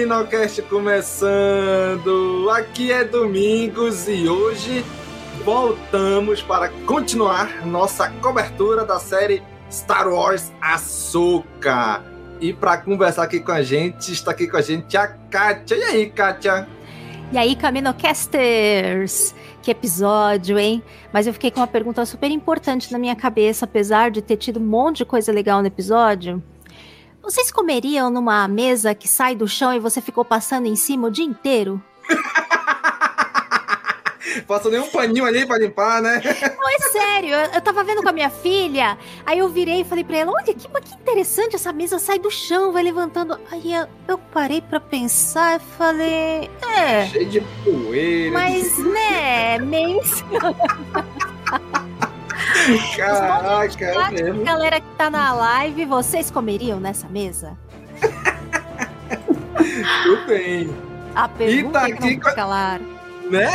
Caminocast começando! Aqui é Domingos e hoje voltamos para continuar nossa cobertura da série Star Wars Ahsoka. E para conversar aqui com a gente, está aqui com a gente a Kátia. E aí, Kátia? E aí, Caminocasters? Que episódio, hein? Mas eu fiquei com uma pergunta super importante na minha cabeça, apesar de ter tido um monte de coisa legal no episódio. Vocês comeriam numa mesa que sai do chão e você ficou passando em cima o dia inteiro? Passa nem um paninho ali para limpar, né? Não, é sério. Eu, eu tava vendo com a minha filha, aí eu virei e falei pra ela: olha que, que interessante, essa mesa sai do chão, vai levantando. Aí eu, eu parei pra pensar e falei: é. Cheio de poeira. Mas, né, meio. Caraca, é mesmo. Galera que tá na live, vocês comeriam nessa mesa? Tudo bem. A pergunta tá é que aqui claro. né?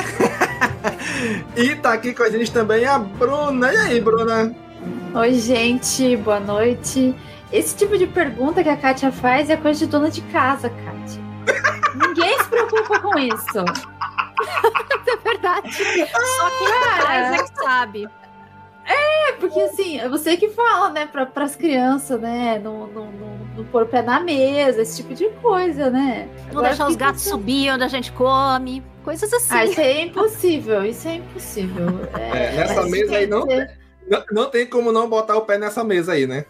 e tá aqui com a gente também a Bruna. E aí, Bruna? Oi, gente, boa noite. Esse tipo de pergunta que a Kátia faz é coisa de dona de casa, Kátia. Ninguém se preocupa com isso. É verdade. Só quem faz é que sabe. É, porque assim, é você que fala, né, pra, pras crianças, né, não, não, não, não pôr o pé na mesa, esse tipo de coisa, né? Não Agora deixar os gatos pensando- subir onde a gente come. Coisas assim. Ah, isso é impossível, isso é impossível. É, nessa mas mesa aí não ser- Não, não tem como não botar o pé nessa mesa aí, né?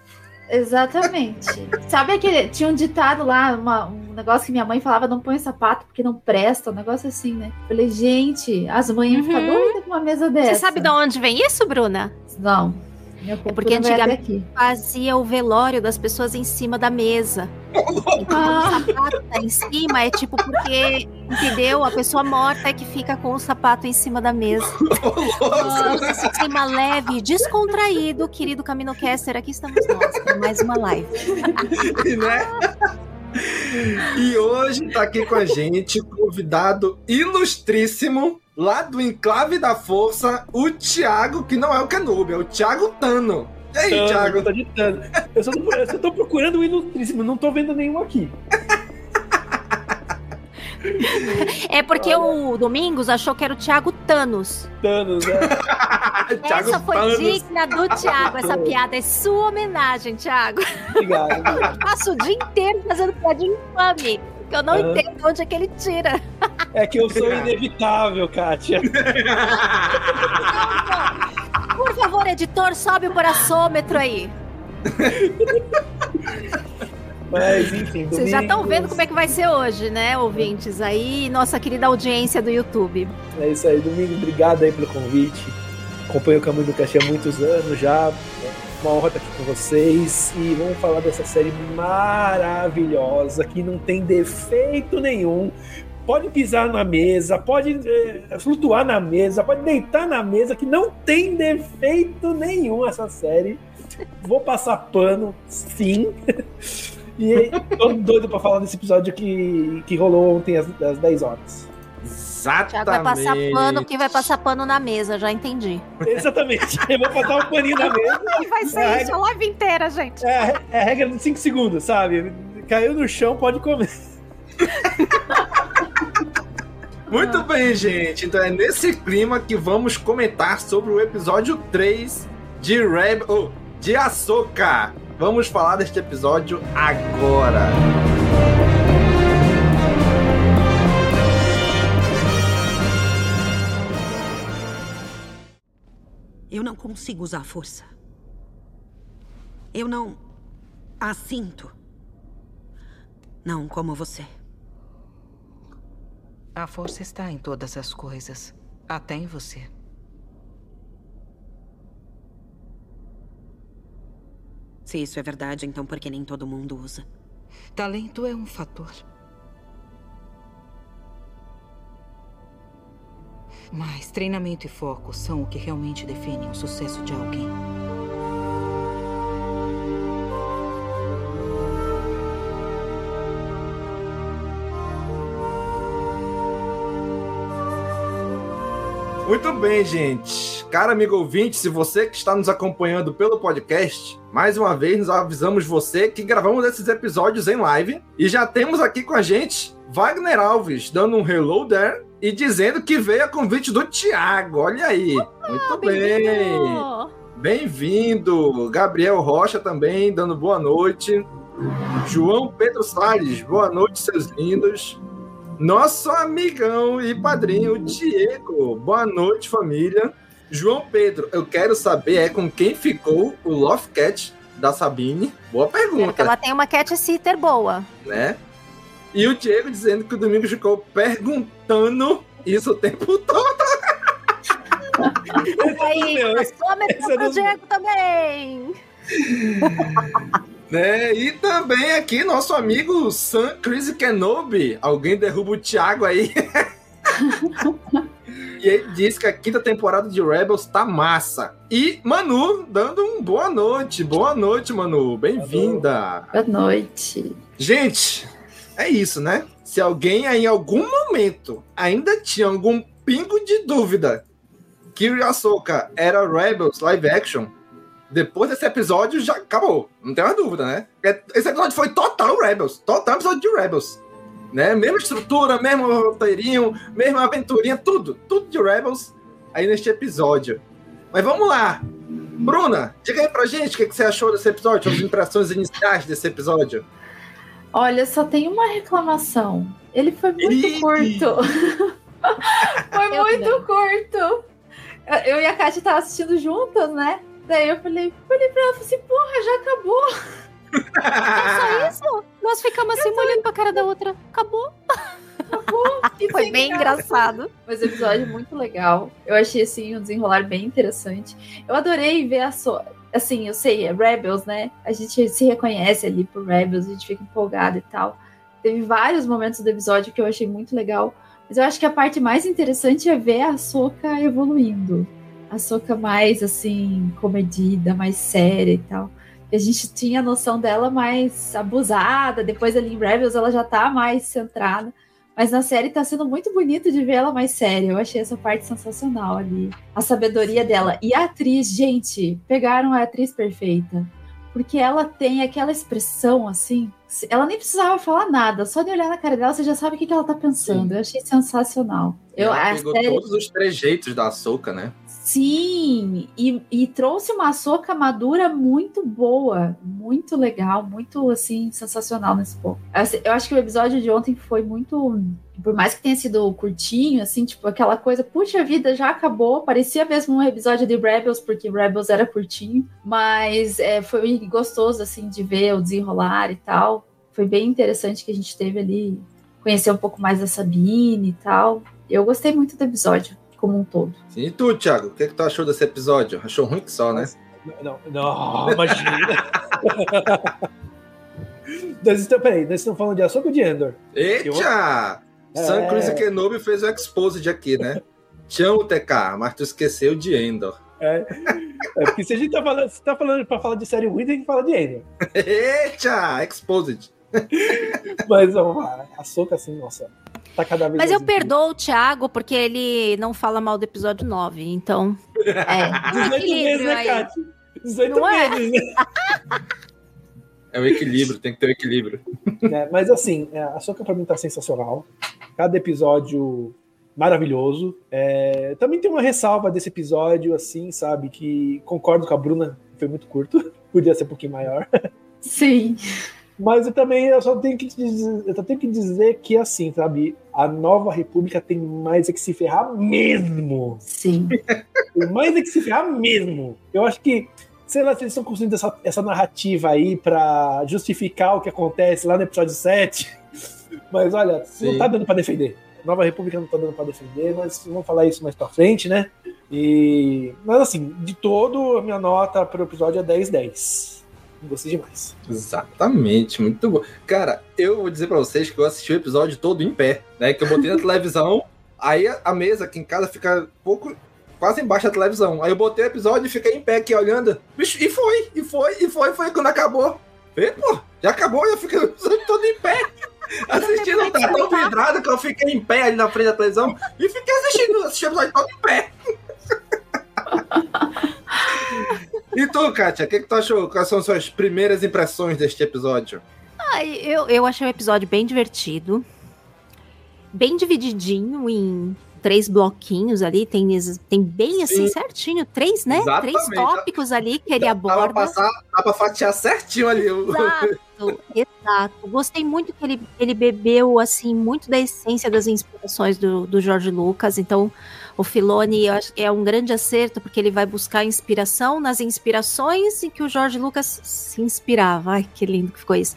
Exatamente. Sabe aquele. Tinha um ditado lá, uma- um negócio que minha mãe falava: não põe sapato porque não presta, um negócio assim, né? Falei, gente, as mães Uhum. doidas com uma mesa dessa. Você sabe de onde vem isso, Bruna? Não. É porque antigamente fazia o velório das pessoas em cima da mesa. Então, Ah. o sapato tá em cima é tipo porque, entendeu? A pessoa morta é que fica com o sapato em cima da mesa. Nossa, esse clima leve, descontraído, querido Caminocaster, aqui estamos nós, mais uma live. né? E hoje tá aqui com a gente o convidado ilustríssimo lá do Enclave da Força, o Thiago, que não é o Kenobi, é o Thiago Tano. E aí, Tano, Thiago? tá de Tano. Eu só, tô, eu só tô procurando o ilustríssimo, não tô vendo nenhum aqui. É porque o Domingos achou que era o Thiago Thanos. Thanos, né? Thiago Essa foi Thanos. digna do Thiago. Essa piada é sua homenagem, Thiago. Obrigado. Eu passo o dia inteiro fazendo piada infame. Que eu não Aham. entendo onde é que ele tira. É que eu sou inevitável, Kátia. Por favor, editor, sobe o paraçômetro aí. Mas, enfim, Vocês já estão vendo como é que vai ser hoje, né, ouvintes? Aí, nossa querida audiência do YouTube. É isso aí, Domingos, obrigado aí pelo convite. Acompanho o Caminho do Cachê há muitos anos já. Uma honra estar aqui com vocês. E vamos falar dessa série maravilhosa que não tem defeito nenhum. pode pisar na mesa, pode é, flutuar na mesa, pode deitar na mesa, que não tem defeito nenhum essa série. Vou passar pano, sim. E tô doido pra falar desse episódio que, que rolou ontem às, às 10 horas. Exatamente. Thiago vai passar pano, quem vai passar pano na mesa, já entendi. Exatamente. Eu vou passar um paninho na mesa. E vai ser É, isso a live inteira, gente. É, a- é a regra de 5 segundos, sabe? Caiu no chão, pode comer. Muito bem, gente. Então é nesse clima que vamos comentar sobre o episódio 3 de Reb... oh, de Ahsoka. Vamos falar deste episódio agora. Eu não consigo usar a força. Eu não a sinto. Não como você. A força está em todas as coisas, até em você. Se isso é verdade, então por que nem todo mundo usa? Talento é um fator. Mas treinamento e foco são o que realmente definem o sucesso de alguém. Muito bem, gente. Cara amigo ouvinte, se você que está nos acompanhando pelo podcast, mais uma vez nos avisamos você que gravamos esses episódios em live e já temos aqui com a gente Wagner Alves dando um hello there e dizendo que veio a convite do Thiago. Olha aí. Muito bem. Bem-vindo. Gabriel Rocha também dando boa noite. João Pedro Salles, boa noite, seus lindos. Nosso amigão e padrinho Diego. Boa noite, família. João Pedro, eu quero saber é com quem ficou o Love Cat da Sabine. Boa pergunta, Ela tem uma cat sitter boa. né? E o Diego dizendo que o Domingos ficou perguntando isso o tempo todo. Aí, meu, passou a esse é pro Diego também. Né? E também aqui nosso amigo Sam Chris Kenobi. Alguém derruba o Thiago aí. e ele diz que a quinta temporada de Rebels tá massa. E Manu dando um boa noite. Boa noite, Manu. Bem-vinda. Boa noite. Gente, é isso, né? Se alguém aí, em algum momento ainda tinha algum pingo de dúvida que o Ahsoka era Rebels live action, depois desse episódio já acabou. Não tem mais dúvida, né? Porque Esse episódio foi total Rebels. Total episódio de Rebels. Né? Mesma estrutura, mesmo roteirinho, mesma aventurinha, tudo. Tudo de Rebels aí neste episódio. Mas vamos lá. Bruna, diga aí pra gente o que que você achou desse episódio, as impressões iniciais desse episódio. Olha, só tem uma reclamação. Ele foi muito Ih! curto. foi muito curto. Eu- Eu e a Kátia tava assistindo juntas, né? Daí eu falei, falei pra ela, falei assim, porra, já acabou. É só isso? Nós ficamos assim, olhando pra cara da outra. Acabou. E Foi bem graça. engraçado. Mas o episódio é muito legal. Eu achei, assim, um desenrolar bem interessante. Eu adorei ver a so... Assim, eu sei, é Rebels, né? A gente se reconhece ali por Rebels, a gente fica empolgado e tal. Teve vários momentos do episódio que eu achei muito legal. Mas eu acho que a parte mais interessante é ver a Soca evoluindo. A Soca mais, assim, comedida, mais séria e tal. E a gente tinha a noção dela mais abusada. Depois ali em Rebels ela já tá mais centrada. Mas na série tá sendo muito bonito de ver ela mais séria. Eu achei essa parte sensacional ali. A sabedoria dela. E a atriz, gente, pegaram a atriz perfeita. Porque ela tem aquela expressão assim. Ela nem precisava falar nada. Só de olhar na cara dela, você já sabe o que, que ela tá pensando. Eu achei sensacional. Eu, Ela pegou série- todos os trejeitos da Ahsoka, né? Sim, e, e trouxe uma soca madura muito boa, muito legal, muito assim, sensacional nesse ponto. Assim, Eu acho que o episódio de ontem foi muito. Por mais que tenha sido curtinho, assim, tipo, aquela coisa, puxa vida, já acabou. Parecia mesmo um episódio de Rebels, porque Rebels era curtinho, mas é, foi gostoso, assim, de ver o desenrolar e tal. Foi bem interessante que a gente teve ali, conhecer um pouco mais da Sabine e tal. Eu gostei muito do episódio, como um todo. Sim, E tu, Thiago, o que, que tu achou desse episódio? Achou ruim que só, né? Não, não, imagina. nós estamos, peraí, nós estamos falando de Ahsoka ou de Endor? Eita! Sam É. Cruise Kenobi fez o Exposed aqui, né? Te amo, TK, mas tu esqueceu de Endor. É, é porque se a gente tá falando, se tá falando pra falar de série ruim, tem que falar de Ender. Eita, Exposed. Mas vamos lá, a Soca, assim, nossa, tá cada vez Mas eu perdoo o Thiago porque ele não fala mal do episódio 9, então. É, 18 meses, equilíbrio né, aí. Kátia? 18 Não é? meses, né? É o equilíbrio, tem que ter o equilíbrio. É, mas assim, é, a Soca pra mim tá sensacional. Cada episódio maravilhoso. É, também tem uma ressalva desse episódio, assim, sabe? Que concordo com a Bruna, foi muito curto. Podia ser um pouquinho maior. Sim. Mas eu também eu só tenho que dizer, eu só tenho que dizer que assim, sabe, a nova república tem mais é que se ferrar mesmo. Sim. Tem mais é que se ferrar mesmo. Eu acho que, sei lá, se eles estão construindo essa, essa narrativa aí pra justificar o que acontece lá no episódio 7. Mas olha, não Sim. tá dando pra defender. Nova República não tá dando pra defender, mas vamos falar isso mais pra frente, né? E. Mas assim, de todo, a minha nota pro episódio é 10-10. Gostei demais. Exatamente, muito bom. Cara, eu vou dizer pra vocês que eu assisti o episódio todo em pé, né? Que eu botei na televisão, aí a- mesa aqui em casa fica um pouco quase embaixo da televisão. Aí eu botei o episódio e fiquei em pé aqui olhando. Bicho, e foi, e foi, e foi, foi quando acabou. Falei, pô, já acabou, eu fiquei o episódio todo em pé. Assistindo, tá tão vidrado que eu fiquei em pé ali na frente da televisão e fiquei assistindo, assistindo o episódio todo em pé. E tu, Kátia, o que, que tu achou? Quais são suas primeiras impressões deste episódio? Eu, eu achei o episódio bem divertido. Bem divididinho em três bloquinhos ali. Tem, tem bem assim, Sim. certinho. Três, né? Exatamente. Três tópicos ali que ele Dá pra, aborda. passar, dá pra fatiar certinho ali. o- Exato, exato. Gostei muito que ele, ele bebeu, assim, muito da essência das inspirações do, do Jorge Lucas. Então, o Filoni é um grande acerto, porque ele vai buscar inspiração nas inspirações em que o Jorge Lucas se inspirava. Ai, que lindo que ficou isso.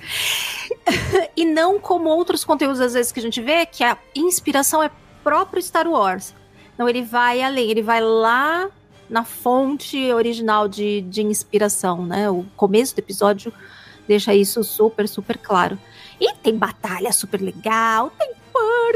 e não como outros conteúdos, às vezes, que a gente vê, que a inspiração é próprio Star Wars. Não, ele vai além, ele vai lá na fonte original de, de inspiração, né? O começo do episódio deixa isso super, super claro. E tem batalha super legal, tem Ai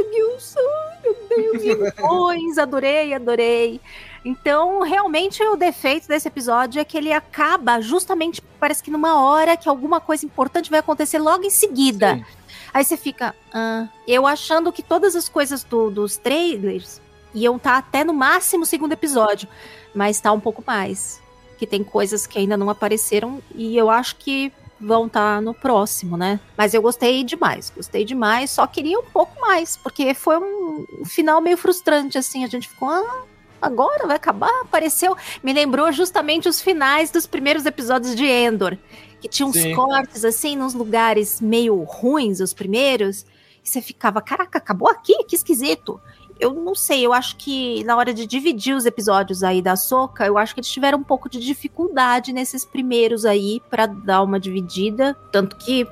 meu Deus, leões, adorei, adorei. Então, realmente, o defeito desse episódio é que ele acaba justamente, parece que numa hora que alguma coisa importante vai acontecer logo em seguida. Sim. Aí você fica, ah, eu achando que todas as coisas do- dos trailers iam estar até no máximo o segundo episódio, mas tá um pouco mais. Que tem coisas que ainda não apareceram e eu acho que vão estar no próximo, né? Mas eu gostei demais, gostei demais, só queria um pouco mais, porque foi um final meio frustrante, assim, a gente ficou, ah, agora vai acabar? Apareceu, me lembrou justamente os finais dos primeiros episódios de Endor, que tinha uns Sim. cortes, assim, nos lugares meio ruins, os primeiros, e você ficava, caraca, acabou aqui? Que esquisito. Eu não sei, eu acho que na hora de dividir os episódios aí da Soca, eu acho que eles tiveram um pouco de dificuldade nesses primeiros aí pra dar uma dividida, tanto que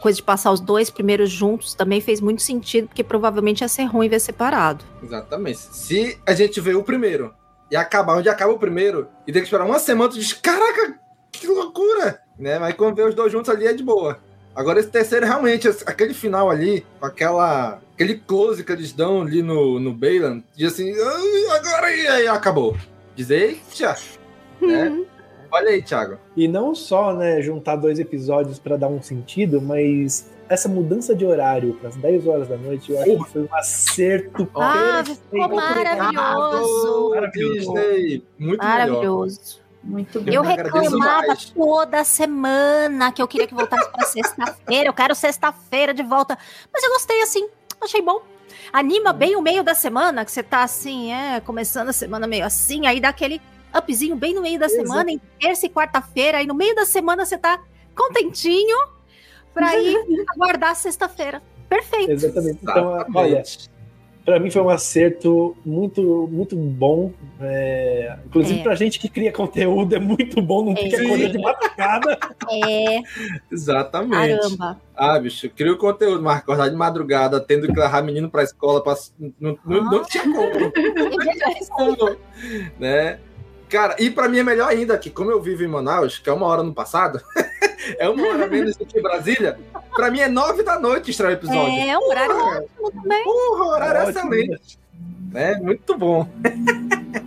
coisa de passar os dois primeiros juntos também fez muito sentido, porque provavelmente ia ser ruim ver separado. Exatamente. Se a gente vê o primeiro e acabar onde acaba o primeiro e tem que esperar uma semana, tu diz, caraca, que loucura! Né? Mas quando vê os dois juntos ali é de boa. Agora esse terceiro, realmente, aquele final ali, com aquela, aquele close que eles dão ali no, no Bailan, diz assim, "Ai, agora e aí acabou. Diz, eita! Né? Olha aí, Thiago. E não só, né, juntar dois episódios pra dar um sentido, mas essa mudança de horário para as 10 horas da noite, eu acho que foi um acerto Ah, perfeito. ficou maravilhoso! Disney, muito melhor. Maravilhoso. Muito Eu agradeço reclamava mais. toda semana que eu queria que voltasse pra sexta-feira. Eu quero sexta-feira de volta. Mas eu gostei assim, achei bom. Anima bem o meio da semana, que você tá assim, é, começando a semana meio assim, aí dá aquele upzinho bem no meio da Exato. semana, em terça e quarta-feira, aí no meio da semana você tá contentinho pra ir aguardar a sexta-feira. Perfeito. Exatamente. Então, olha, pra mim foi um acerto muito, muito bom. É, inclusive É. pra gente que cria conteúdo, é muito bom não ter que É. acordar de madrugada. É, Exatamente. caramba. Ah, bicho, cria o conteúdo, mas acordar de madrugada, tendo que levar menino pra escola, pra... Não, não, não tinha como. Não tinha como, né? Cara, e pra mim é melhor ainda que, como eu vivo em Manaus, que é uma hora no passado, é uma hora menos do que Brasília. Pra mim é nove da noite estrear o episódio. É, um horário ótimo também. Porra, horário Ótimo. excelente. É, muito bom.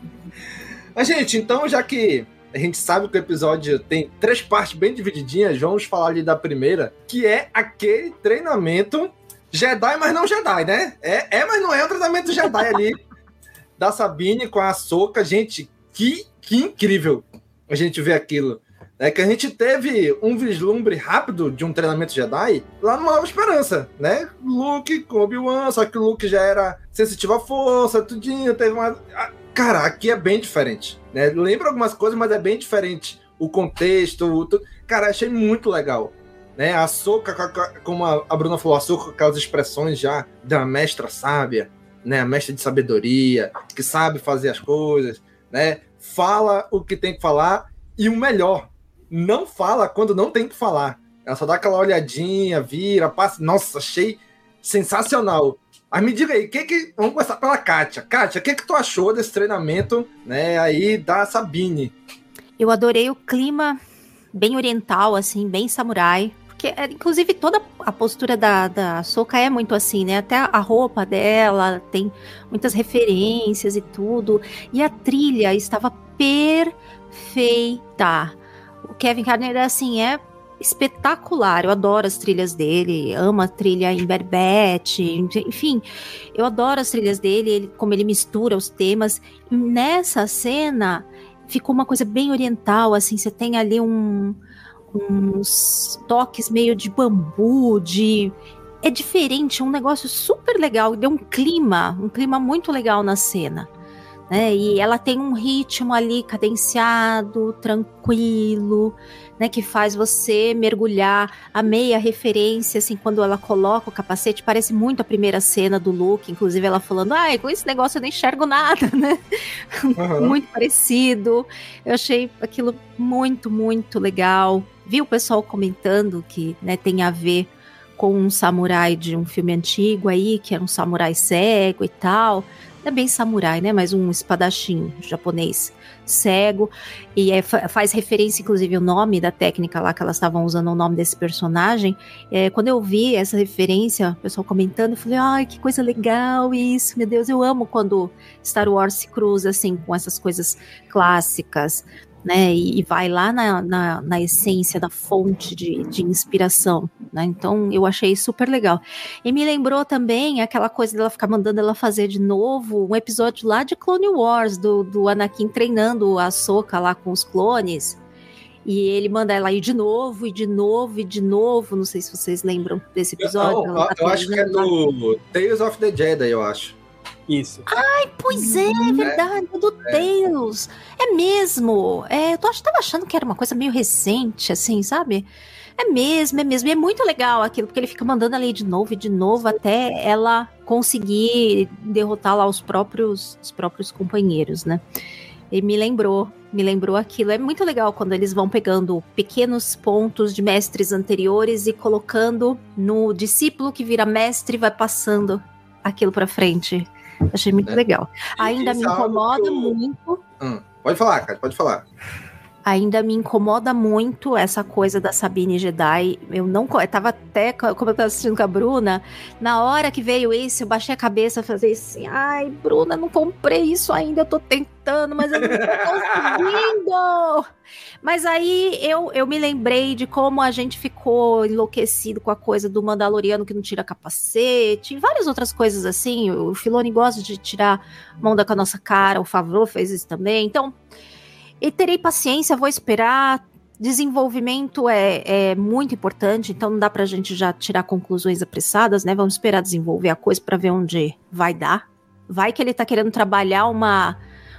Mas, gente, então, já que a gente sabe que o episódio tem três partes bem divididinhas, vamos falar ali da primeira, que é aquele treinamento Jedi, mas não Jedi, né? É, é mas não é um treinamento Jedi ali da Sabine com a Soca. Gente, que, que incrível a gente ver aquilo. É que a gente teve um vislumbre rápido de um treinamento Jedi lá no Nova Esperança, né? Luke com Obi-Wan, só que o Luke já era sensitivo à força, tudinho, teve uma... ah, Cara, aqui é bem diferente, né? Lembra algumas coisas, mas é bem diferente. O contexto, o cara, achei muito legal. Né? A Soca, como a a Bruna falou, a Soca com aquelas expressões já da mestra sábia, né? A mestra de sabedoria, que sabe fazer as coisas, né? Fala o que tem que falar e o melhor, não fala quando não tem que falar. Ela só dá aquela olhadinha, vira, passa. Nossa, achei sensacional. Mas me diga aí, que que... vamos começar pela Kátia. Kátia, o que, que tu achou desse treinamento né, aí da Sabine? Eu adorei o clima bem oriental, assim, bem samurai. Porque, é, inclusive, toda a postura da, da Soka é muito assim, né? Até a roupa dela tem muitas referências e tudo. E a trilha estava perfeita. O Kevin Carner, assim, é espetacular. Eu adoro as trilhas dele, amo a trilha em Berbete, enfim, eu adoro as trilhas dele, ele, como ele mistura os temas. E nessa cena ficou uma coisa bem oriental, assim, você tem ali um, uns toques meio de bambu, de é diferente, é um negócio super legal, deu um clima, um clima muito legal na cena. Né? E ela tem um ritmo ali cadenciado, tranquilo, né? Que faz você mergulhar. Amei a referência, assim, quando ela coloca o capacete, parece muito a primeira cena do Luke, inclusive ela falando, ai, com esse negócio eu não enxergo nada, né? Uhum. muito parecido. Eu achei aquilo muito, muito legal. Vi o pessoal comentando que né, tem a ver com um samurai de um filme antigo aí, que era um samurai cego e tal. É bem samurai, né? Mas um espadachim japonês cego. E é, fa- faz referência, inclusive, o nome da técnica lá que elas estavam usando o nome desse personagem. É, quando eu vi essa referência, o pessoal comentando, eu falei, ai, que coisa legal isso, meu Deus, eu amo quando Star Wars se cruza assim com essas coisas clássicas. Né, e, e vai lá na, na, na essência da fonte de, de inspiração, né? Então eu achei super legal. E me lembrou também aquela coisa dela ficar mandando ela fazer de novo um episódio lá de Clone Wars, do, do Anakin treinando a Soca lá com os clones. E ele manda ela ir de novo, e de novo, e de novo. Não sei se vocês lembram desse episódio. Eu, tá eu acho que é do Tales of the Jedi, eu acho. Isso. Ai, pois é, é verdade, é do Tails. É mesmo. É, eu tava achando que era uma coisa meio recente, assim, sabe? É mesmo, é mesmo. E é muito legal aquilo, porque ele fica mandando ela ir de novo e de novo até ela conseguir derrotar lá os próprios, os próprios companheiros, né? E me lembrou, me lembrou aquilo. É muito legal quando eles vão pegando pequenos pontos de mestres anteriores e colocando no discípulo que vira mestre e vai passando aquilo pra frente. Achei muito legal. Ainda me é incomoda eu- muito. Hum, Pode falar, cara, pode falar. Ainda me incomoda muito essa coisa da Sabine Jedi. Eu não. Eu tava até, co- como eu tava assistindo com a Bruna, na hora que veio isso, eu baixei a cabeça falei assim: ai, Bruna, não comprei isso ainda, eu tô tentando, mas eu não tô conseguindo. Mas aí eu, eu me lembrei de como a gente ficou enlouquecido com a coisa do Mandaloriano que não tira capacete, e várias outras coisas assim. O Filoni gosta de tirar mão da com a nossa cara, o Favreau fez isso também. Então, e terei paciência, vou esperar. Desenvolvimento é, é muito importante, então não dá pra gente já tirar conclusões apressadas, né? Vamos esperar desenvolver a coisa pra ver onde vai dar. Vai que ele tá querendo trabalhar uma,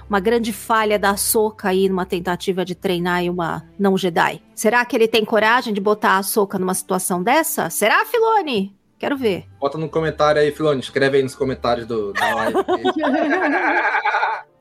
uma grande falha da Soca aí numa tentativa de treinar aí uma não Jedi. Será que ele tem coragem de botar a Soca numa situação dessa? Será, Filone? Quero ver. Bota no comentário aí, Filone. Escreve aí nos comentários do, da live.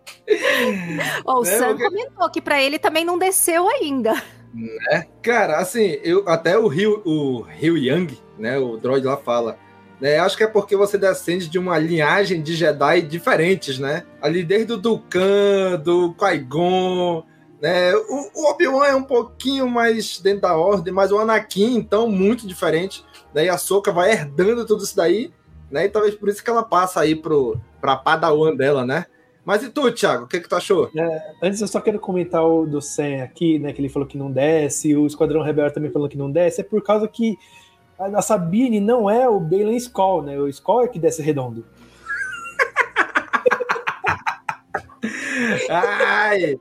Ó, o Né, Sam porque- comentou que pra ele também não desceu ainda. né? Cara, assim, eu até o Rio, o Rio Yang, né? O droid lá fala. Né, acho que é porque você descende de uma linhagem de Jedi diferentes, né? Ali desde o Dukan, do Qui-Gon, Né? O, o Obi-Wan é um pouquinho mais dentro da ordem, mas o Anakin, então, muito diferente. Né? E a Soka vai herdando tudo isso daí, né? E talvez por isso que ela passa aí pro, pra Padawan dela, né? Mas e tu, Thiago, o que, que tu achou? É, antes eu só quero comentar o do Sam aqui, né? Que ele falou que não desce, o Esquadrão Rebelde também falou que não desce, é por causa que a Sabine não é o Balen Skull, né? O Skull é que desce redondo. Ai,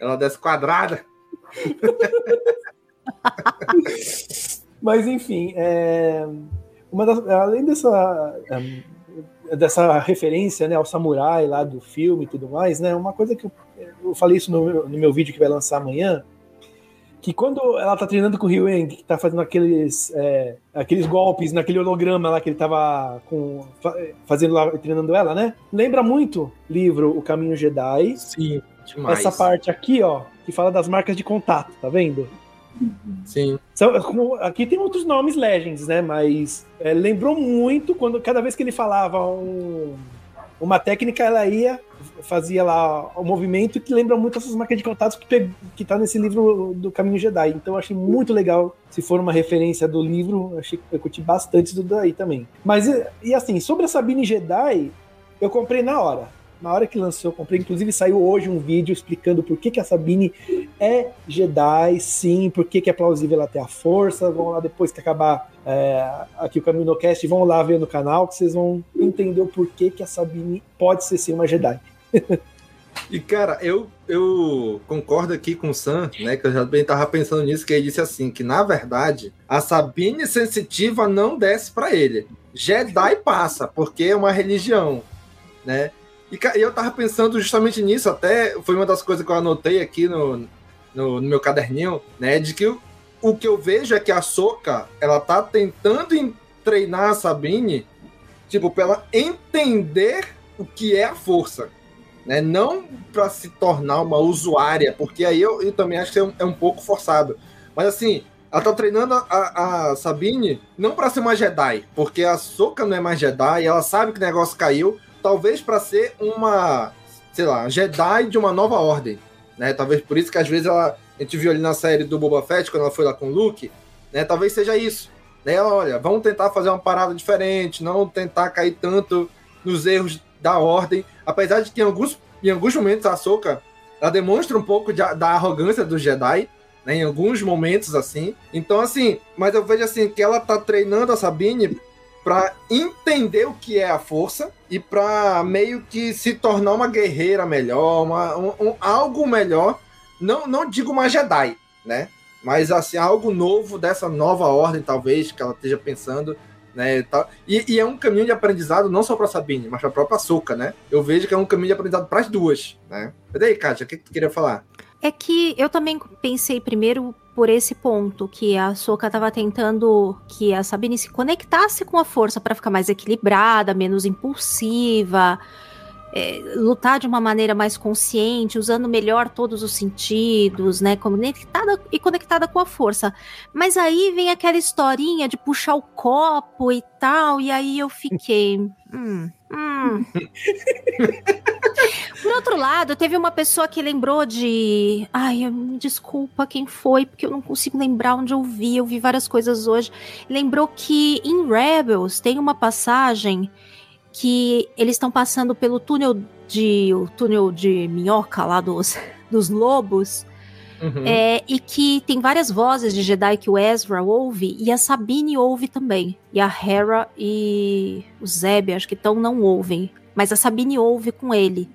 ela desce quadrada. Mas enfim, é, uma das, além dessa dessa referência né, ao samurai lá do filme e tudo mais, né? Uma coisa que eu, eu falei isso no, no, meu vídeo que vai lançar amanhã, que quando ela tá treinando com o Ryueng, que tá fazendo aqueles, é, aqueles golpes naquele holograma lá que ele tava com, fazendo lá, treinando ela, né? Lembra muito livro O Caminho Jedi. Sim, demais. Essa parte aqui, ó, que fala das marcas de contato, tá vendo? Sim. Aqui tem outros nomes Legends, né? Mas é, lembrou muito quando cada vez que ele falava um, uma técnica, ela ia, fazia lá o um movimento que lembra muito essas marcas de contatos que, que tá nesse livro do Caminho Jedi. Então achei muito legal. Se for uma referência do livro, achei eu curti bastante isso daí também. Mas, e assim, sobre a Sabine Jedi, eu comprei na hora na hora que lançou, eu comprei. Inclusive, saiu hoje um vídeo explicando por que, que a Sabine é Jedi, sim, por que, que é plausível ela ter a força. Vão lá depois que acabar é, aqui o Caminocast, vão lá ver no canal que vocês vão entender o porquê que a Sabine pode ser sim uma Jedi. E, cara, eu, eu concordo aqui com o Sam, né? Que eu já bem tava pensando nisso, que ele disse assim: que na verdade a Sabine sensitiva não desce para ele. Jedi passa, porque é uma religião, né? E eu tava pensando justamente nisso, até foi uma das coisas que eu anotei aqui no, no, no meu caderninho, né? De que o, o que eu vejo é que a Soca, ela tá tentando treinar a Sabine, tipo, pra ela entender o que é a força, né? Não para se tornar uma usuária, porque aí eu, eu também acho que é um, é um pouco forçado. Mas assim, ela tá treinando a, a Sabine não para ser uma Jedi, porque a Soca não é mais Jedi, ela sabe que o negócio caiu, talvez para ser uma, sei lá, Jedi de uma nova ordem, né? Talvez por isso que às vezes ela, a gente viu ali na série do Boba Fett, quando ela foi lá com o Luke, né? Talvez seja isso. Né? Olha, vamos tentar fazer uma parada diferente, não tentar cair tanto nos erros da ordem, apesar de que em alguns, em alguns momentos a Soka ela demonstra um pouco de, da arrogância do Jedi, né, em alguns momentos assim. Então assim, mas eu vejo assim que ela tá treinando a Sabine para entender o que é a força e para meio que se tornar uma guerreira melhor, uma, um, um, algo melhor. Não, não digo uma Jedi, né? Mas assim, algo novo dessa nova ordem, talvez, que ela esteja pensando. Né, e, e, é um caminho de aprendizado não só para Sabine, mas para a própria Soca, né? Eu vejo que é um caminho de aprendizado para as duas, né? Mas aí, Kátia, o que, que tu queria falar? É que eu também pensei primeiro por esse ponto, que a Soka estava tentando que a Sabine se conectasse com a força para ficar mais equilibrada, menos impulsiva, é, lutar de uma maneira mais consciente, usando melhor todos os sentidos, né? Conectada e conectada com a força. Mas aí vem aquela historinha de puxar o copo e tal, e aí eu fiquei. hum, hum. Por outro lado, teve uma pessoa que lembrou de. Ai, me desculpa quem foi, porque eu não consigo lembrar onde eu vi. Eu vi várias coisas hoje. Lembrou que em Rebels tem uma passagem que eles estão passando pelo túnel de o túnel de minhoca lá dos, dos lobos. Uhum. É, e que tem várias vozes de Jedi que o Ezra ouve e a Sabine ouve também. E a Hera e o Zeb, acho que então não ouvem. Mas a Sabine ouve com ele.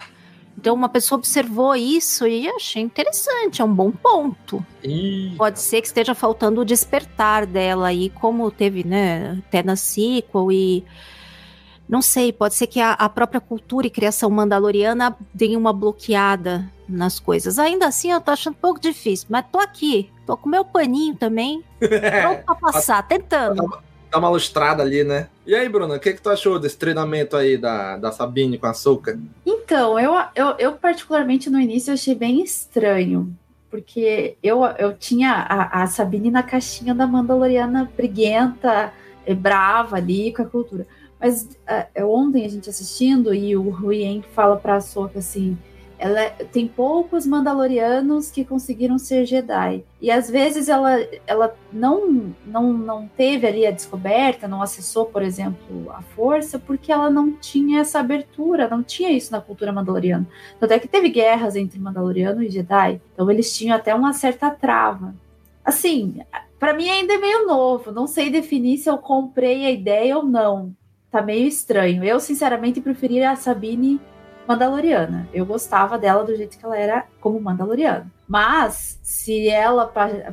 Então uma pessoa observou isso e achei interessante, é um bom ponto. Ih. Pode ser que esteja faltando o despertar dela aí, como teve, né, até na sequel e não sei, pode ser que a, a, própria cultura e criação mandaloriana tenha uma bloqueada nas coisas. Ainda assim, eu tô achando um pouco difícil, mas tô aqui, tô com meu paninho também, pronto pra passar, tentando. Dá uma lustrada ali, né? E aí, Bruna, o que, que tu achou desse treinamento aí da, da Sabine com a Soca? Então, eu, eu, eu particularmente no início achei bem estranho, porque eu, eu tinha a, a Sabine na caixinha da Mandaloriana briguenta, brava ali com a cultura. Mas uh, ontem a gente assistindo e o Rui fala pra Soca assim: ela é, tem poucos Mandalorianos que conseguiram ser Jedi. E às vezes ela, ela não, não, não teve ali a descoberta, não acessou, por exemplo, a força, porque ela não tinha essa abertura, não tinha isso na cultura mandaloriana. Tanto é que teve guerras entre Mandaloriano e Jedi. Então eles tinham até uma certa trava. Assim, para mim ainda é meio novo, não sei definir se eu comprei a ideia ou não. Tá meio estranho. Eu, sinceramente, preferia a Sabine Mandaloriana. Eu gostava dela do jeito que ela era como Mandaloriana. Mas se ela,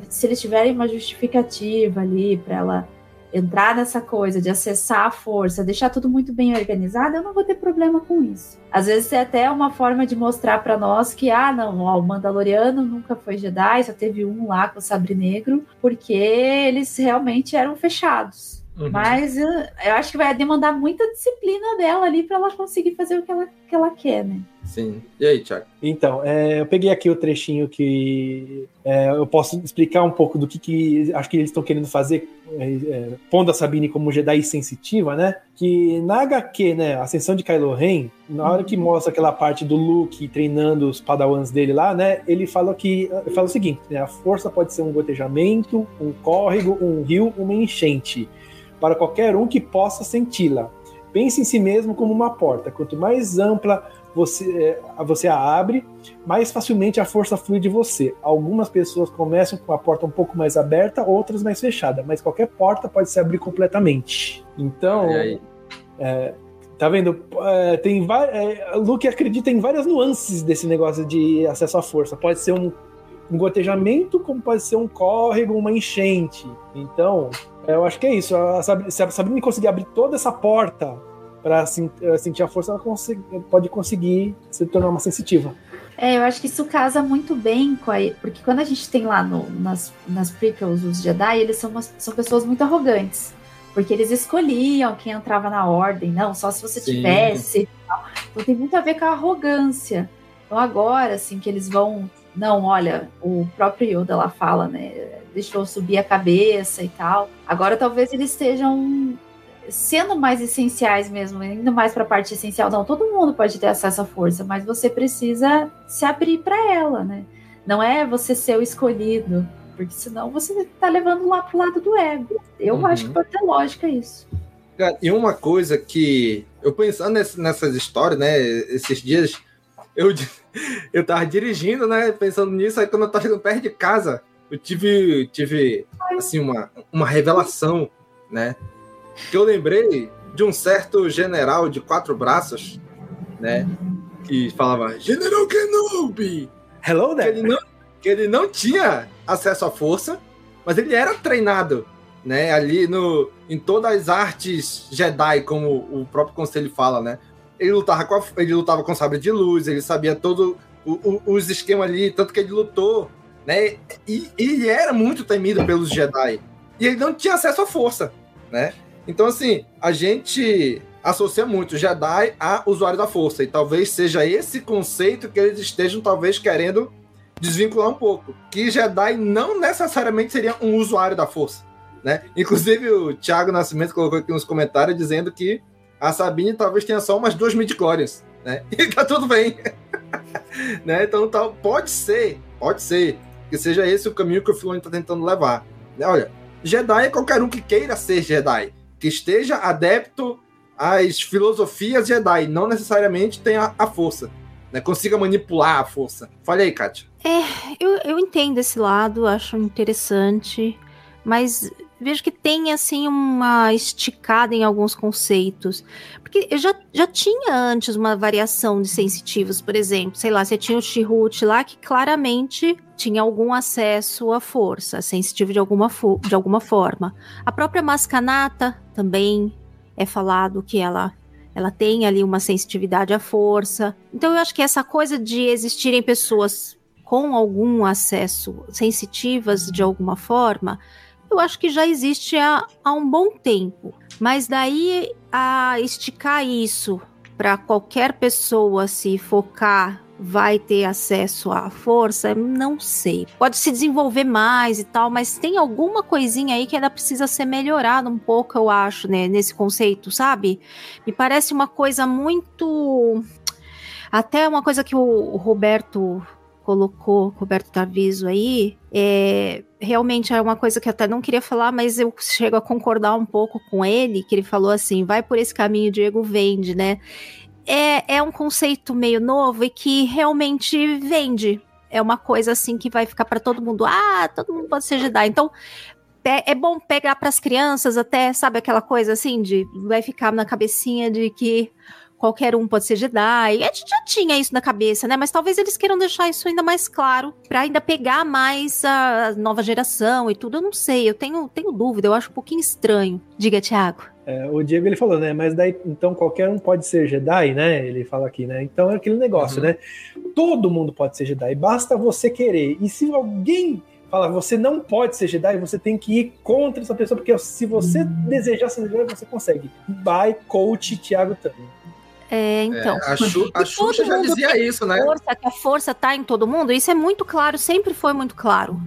se eles tiverem uma justificativa ali para ela entrar nessa coisa de acessar a força, deixar tudo muito bem organizado, eu não vou ter problema com isso. Às vezes é até uma forma de mostrar para nós que, ah, não, ó, o Mandaloriano nunca foi Jedi, só teve um lá com o Sabre Negro, porque eles realmente eram fechados. Uhum. Mas eu, eu, acho que vai demandar muita disciplina dela ali para ela conseguir fazer o que ela, que ela quer, né? Sim. E aí, Thiago? Então, é, eu peguei aqui o trechinho que é, eu posso explicar um pouco do que, que acho que eles estão querendo fazer, é, é, pondo a Sabine como Jedi sensitiva, né? Que na HQ, né, Ascensão de Kylo Ren, na hora que mostra aquela parte do Luke treinando os padawans dele lá, né? Ele fala que fala o seguinte: né, a força pode ser um gotejamento, um córrego, um rio, uma enchente para qualquer um que possa senti-la. Pense em si mesmo como uma porta. Quanto mais ampla você, é, você a abre, mais facilmente a força flui de você. Algumas pessoas começam com a porta um pouco mais aberta, outras mais fechada, mas qualquer porta pode se abrir completamente. Então, é, tá vendo? É, tem é, Luke acredita em várias nuances desse negócio de acesso à força. Pode ser um, um gotejamento, como pode ser um córrego, uma enchente. Então, eu acho que é isso. A Sabrina, se a Sabrina conseguir abrir toda essa porta para eh, sentir a força, ela consegue, pode conseguir se tornar uma sensitiva. É, eu acho que isso casa muito bem com a. Porque quando a gente tem lá no, nas, nas prequels os Jedi, eles são, umas, são pessoas muito arrogantes. Porque eles escolhiam quem entrava na ordem, não, só se você Sim. tivesse. Então tem muito a ver com a arrogância. Então agora, assim, que eles vão. Não, olha, o próprio Yoda lá fala, né? deixou subir a cabeça e tal. Agora talvez eles estejam sendo mais essenciais mesmo, indo mais para a parte essencial. Não, todo mundo pode ter acesso à força, mas você precisa se abrir para ela, né? Não é você ser o escolhido, porque senão você está levando lá pro lado do ego. Eu uhum. acho que pode ter lógica isso. E uma coisa que eu pensando nessas histórias, né, esses dias, eu, eu tava dirigindo, né, pensando nisso, aí quando eu tava chegando perto de casa, eu tive, tive assim, uma, uma revelação, né? Que eu lembrei de um certo general de quatro braços, né? Que falava General Kenobi! Hello there! Que ele não, que ele não tinha acesso à força, mas ele era treinado, né? Ali no, em todas as artes Jedi, como o próprio conselho fala, né? Ele lutava com, a, ele lutava com sabre de luz, ele sabia todo o, o, os esquemas ali, tanto que ele lutou né? E, ele era muito temido pelos Jedi. E ele não tinha acesso à força, né? Então, assim, a gente associa muito Jedi a usuário da força. E talvez seja esse conceito que eles estejam, talvez, querendo desvincular um pouco. Que Jedi não necessariamente seria um usuário da força. Né? Inclusive, o Thiago Nascimento colocou aqui nos comentários dizendo que a Sabine talvez tenha só umas duas midi-chlorians, né? E tá tudo bem. né? Então, tá, pode ser, pode ser que seja esse o caminho que o Filoni está tentando levar. Olha, Jedi é qualquer um que queira ser Jedi, que esteja adepto às filosofias Jedi, não necessariamente tenha a força, né? consiga manipular a força. Fale aí, Kátia. É, eu, eu entendo esse lado, acho interessante, mas vejo que tem assim uma esticada em alguns conceitos. Porque eu já, já tinha antes uma variação de sensitivos, por exemplo, sei lá, você tinha o Chihut lá que claramente tinha algum acesso à força, sensitivo de alguma, de alguma forma. A própria Mascanata também é falado que ela ela tem ali uma sensitividade à força. Então eu acho que essa coisa de existirem pessoas com algum acesso sensitivas de alguma forma eu acho que já existe há, há um bom tempo. Mas daí a esticar isso para qualquer pessoa se focar vai ter acesso à força, não sei. Pode se desenvolver mais e tal, mas tem alguma coisinha aí que ainda precisa ser melhorada um pouco, eu acho, né, nesse conceito, sabe? Me parece uma coisa muito Até uma coisa que o Roberto colocou, Roberto Taviso aí, é, realmente é uma coisa que eu até não queria falar, mas eu chego a concordar um pouco com ele, que ele falou assim, vai por esse caminho, Diego vende, né? É, é um conceito meio novo e que realmente vende. É uma coisa assim que vai ficar para todo mundo. Ah, todo mundo pode ser Jedi. Então, é bom pegar para as crianças até, sabe aquela coisa assim de vai ficar na cabecinha de que qualquer um pode ser Jedi. E a gente já tinha isso na cabeça, né? Mas talvez eles queiram deixar isso ainda mais claro para ainda pegar mais a nova geração e tudo. Eu não sei, eu tenho, tenho dúvida, eu acho um pouquinho estranho. Diga, Thiago. É, o Diego ele falou, né? Mas daí então qualquer um pode ser Jedi, né? Ele fala aqui, né? Então é aquele negócio, uhum. né? Todo mundo pode ser Jedi, basta você querer. E se alguém fala, você não pode ser Jedi, você tem que ir contra essa pessoa, porque se você desejar ser Jedi, você consegue. By coach Thiago também. É, então. É, a, Xu, a Xuxa já dizia isso, né? Força, que a força tá em todo mundo, isso é muito claro, sempre foi muito claro.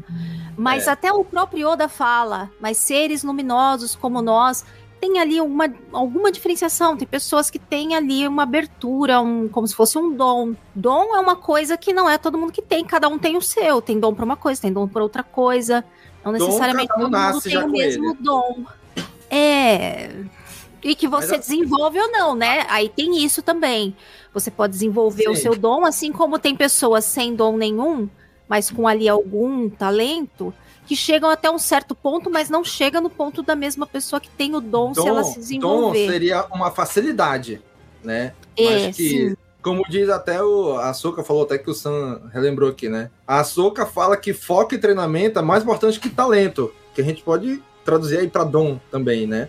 Mas é. até o próprio Yoda fala, mas seres luminosos como nós tem ali uma, alguma diferenciação. Tem pessoas que têm ali uma abertura, um, como se fosse um dom. Dom é uma coisa que não é todo mundo que tem, cada um tem o seu. Tem dom para uma coisa, tem dom para outra coisa. Não necessariamente todo mundo tem o mesmo ele. dom. É. E que você Mas, desenvolve ou não, né? Aí tem isso também. Você pode desenvolver sim. o seu dom, assim como tem pessoas sem dom nenhum, mas com ali algum talento que chegam até um certo ponto, mas não chega no ponto da mesma pessoa que tem o dom, dom se ela se desenvolver. Dom seria uma facilidade, né? É, Mas que, sim. como diz até o a Soca falou até que o Sam relembrou aqui, né? A Soca fala que foco e treinamento é mais importante que talento, que a gente pode traduzir aí para dom também, né?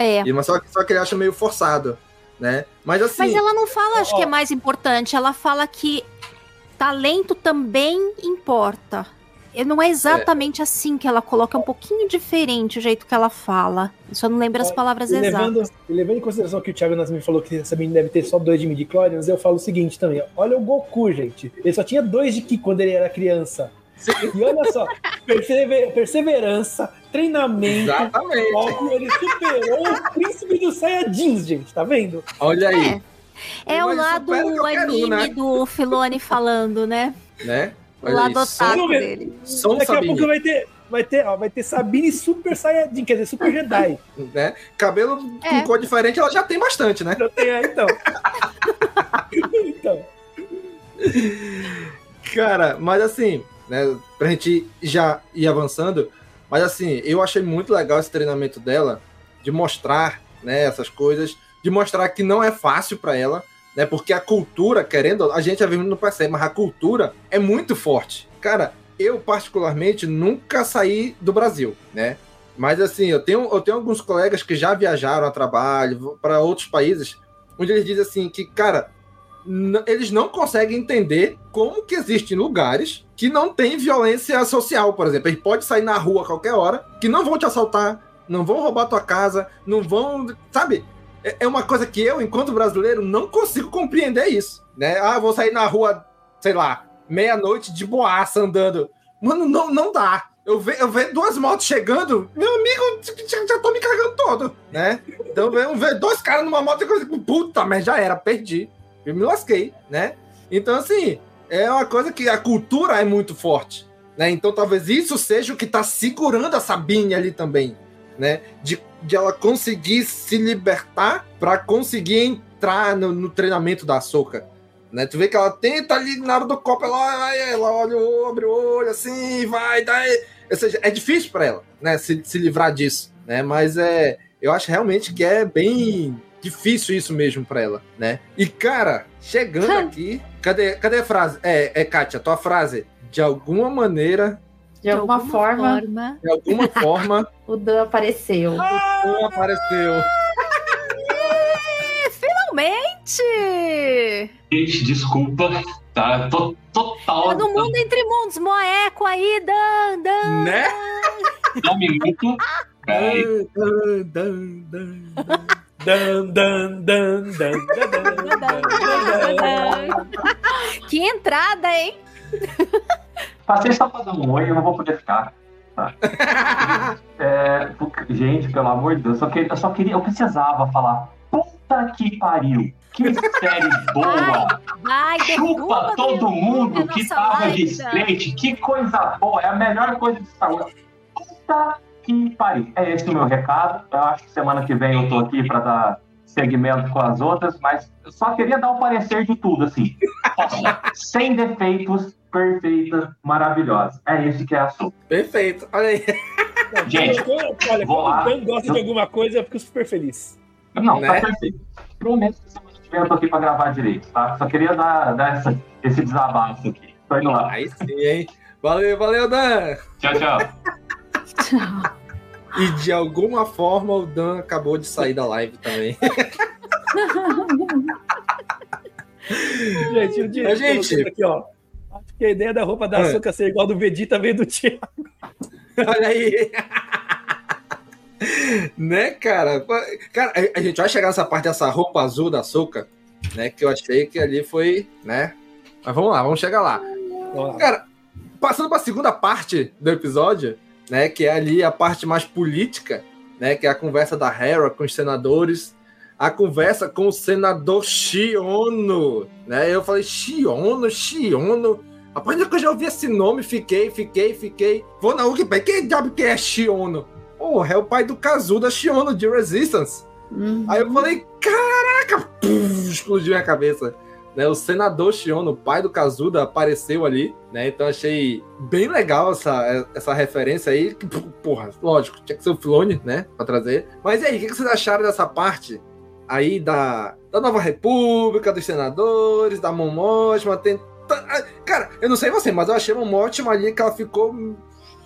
É. E, mas só, só que ele acha meio forçado, né? Mas assim. Mas ela não fala, acho ó, que é mais importante. Ela fala que talento também importa. Não é exatamente é. assim que ela coloca, é um pouquinho diferente o jeito que ela fala. Eu só não lembro as palavras levando, exatas. Levando em consideração que o Thiago Nascimento falou que essa menina deve ter só dois de midi eu falo o seguinte também. Olha o Goku, gente. Ele só tinha dois de Ki quando ele era criança. E olha só, persever, perseverança, treinamento, foco, ele superou o príncipe dos Saiyajins, gente, tá vendo? Olha aí. É, é o lado anime um, né? do Filone falando, né? Né? o lado otaku dele. Som Daqui Sabine. a pouco vai ter, vai ter, ó, vai ter Sabine Super Saiyajin, quer dizer, Super Jedi. né? Cabelo é. com cor diferente, ela já tem bastante, né? Já tem, é, então. então. Cara, mas assim, né, pra gente já ir avançando, mas assim, eu achei muito legal esse treinamento dela, de mostrar, né, essas coisas, de mostrar que não é fácil para ela, né? Porque a cultura, querendo, a gente às vezes não percebe, mas a cultura é muito forte. Cara, eu particularmente nunca saí do Brasil, né? Mas assim, eu tenho, eu tenho alguns colegas que já viajaram a trabalho para outros países, onde eles dizem assim que, cara, eles não conseguem entender como que existem lugares que não tem violência social, por exemplo. Eles podem sair na rua a qualquer hora, que não vão te assaltar, não vão roubar tua casa, não vão, sabe? É, é uma coisa que eu, enquanto brasileiro, não consigo compreender isso, né? Ah, vou sair na rua, sei lá, meia-noite de boaça andando. Mano, não, não dá. Eu vejo eu ve duas motos chegando, meu amigo, já, já tô me cagando todo, né? Então eu vejo dois caras numa moto e coisa, puta, mas já era, perdi. Eu me lasquei, né? Então, assim, é uma coisa que a cultura é muito forte, né? Então talvez isso seja o que tá segurando a Sabine ali também, né? De de ela conseguir se libertar para conseguir entrar no, no, treinamento da Soca. Né? Tu vê que ela tenta ali na hora do copo, ela, ela olha, abre o olho assim, vai, dá. Ou seja, é difícil para ela, né, se, se livrar disso, né? Mas é, eu acho realmente que é bem difícil isso mesmo para ela, né? E cara, chegando aqui, cadê, cadê a frase? É, é Kátia, tua frase. De alguma maneira, de, de alguma, alguma forma, forma, De alguma forma. o Dan apareceu. Ah, o Dan apareceu. Finalmente! Gente, desculpa. Tá tô, total. no mundo entre mundos, Moeco aí, Dan, Dan. Né? Dá um minuto. Peraí. Dan, dan, Dan, dan, dan, dan, Que entrada, hein? Passei só pra dar um oi, eu não vou poder ficar. Tá? é, gente, pelo amor de Deus, eu só, queria, eu só queria, eu precisava falar. Puta que pariu. Que série boa. Ai, Chupa todo mundo que tava de skate. Que coisa boa. É a melhor coisa de Star Wars. Puta que pariu. É esse o meu recado. Eu acho que semana que vem eu tô aqui pra dar segmento com as outras, mas eu só queria dar o parecer de tudo, assim. Sem defeitos, perfeita, maravilhosa. É esse que é a sua. Perfeito. Olha aí. Gente, olha, vou quando lá. o Dan gosta de alguma coisa, eu fico super feliz. Não, Né? tá perfeito. Prometo que semana que vem eu tô aqui pra gravar direito, tá? Só queria dar, dar essa- esse desabafo aqui. Tô indo lá. Aí sim, hein? Valeu, valeu, Dan! Tchau, tchau. E de alguma forma o Dan acabou de sair da live também. Gente, o Mas, gente- aqui, ó. Acho que a ideia da roupa da Ah. açúcar ser igual do Vegeta veio do Thiago. Olha aí. né, cara? Cara, a- gente vai chegar nessa parte dessa roupa azul da açúcar, né? Que eu achei que ali foi, né? Mas vamos lá, vamos chegar lá. Cara, passando para a segunda parte do episódio, né? Que é ali a parte mais política, né? Que é a conversa da Hera com os senadores. A conversa com o senador Shiono, né? Eu falei, Shiono, Shiono. Rapaz, ainda que eu já ouvi esse nome, fiquei, fiquei, fiquei. Vou na Wikipedia, quem diabo que é Shiono? Porra, é o pai do Kazuda Shiono de Resistance. Aí eu falei, caraca, puf, explodiu minha cabeça. Né, o senador Shiono, pai do Kazuda, apareceu ali, né? Então achei bem legal essa, essa referência aí. Porra, lógico, tinha que ser o Filone, né? Pra trazer. Mas e aí, o que vocês acharam dessa parte aí da, da Nova República, dos senadores, da Mon Mothma? Tem, ah, cara, eu não sei você, mas eu achei a Mon Mothma ali que ela ficou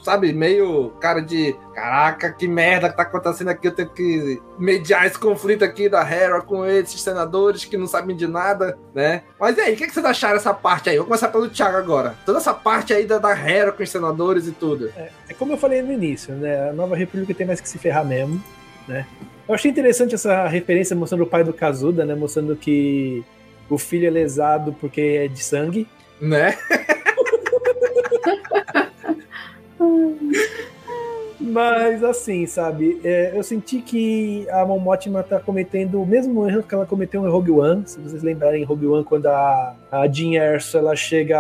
sabe, meio cara de caraca, que merda que tá acontecendo aqui, eu tenho que mediar esse conflito aqui da Hera com esses senadores que não sabem de nada, né? Mas e aí, o que, que vocês acharam dessa parte aí? Vou começar pelo Thiago agora. Toda essa parte aí da, da Hera com os senadores e tudo. É como eu falei no início, né? A Nova República tem mais que se ferrar mesmo, né? Eu achei interessante essa referência mostrando o pai do Kazuda, né? Mostrando que o filho é lesado porque é de sangue. Né? Mas assim, sabe, é, eu senti que a Mon Mothma tá cometendo o mesmo erro que ela cometeu em Rogue One. Se vocês lembrarem em Rogue One, quando a, a Jean Erso ela chega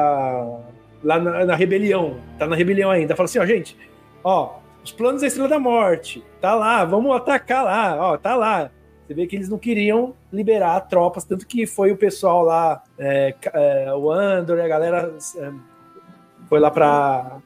lá na, na rebelião, tá na rebelião ainda, fala assim, ó, gente, ó, os planos da Estrela da Morte, tá lá, vamos atacar lá, ó, tá lá. Você vê que eles não queriam liberar tropas, tanto que foi o pessoal lá, é, é, o Andor a galera é, foi lá pra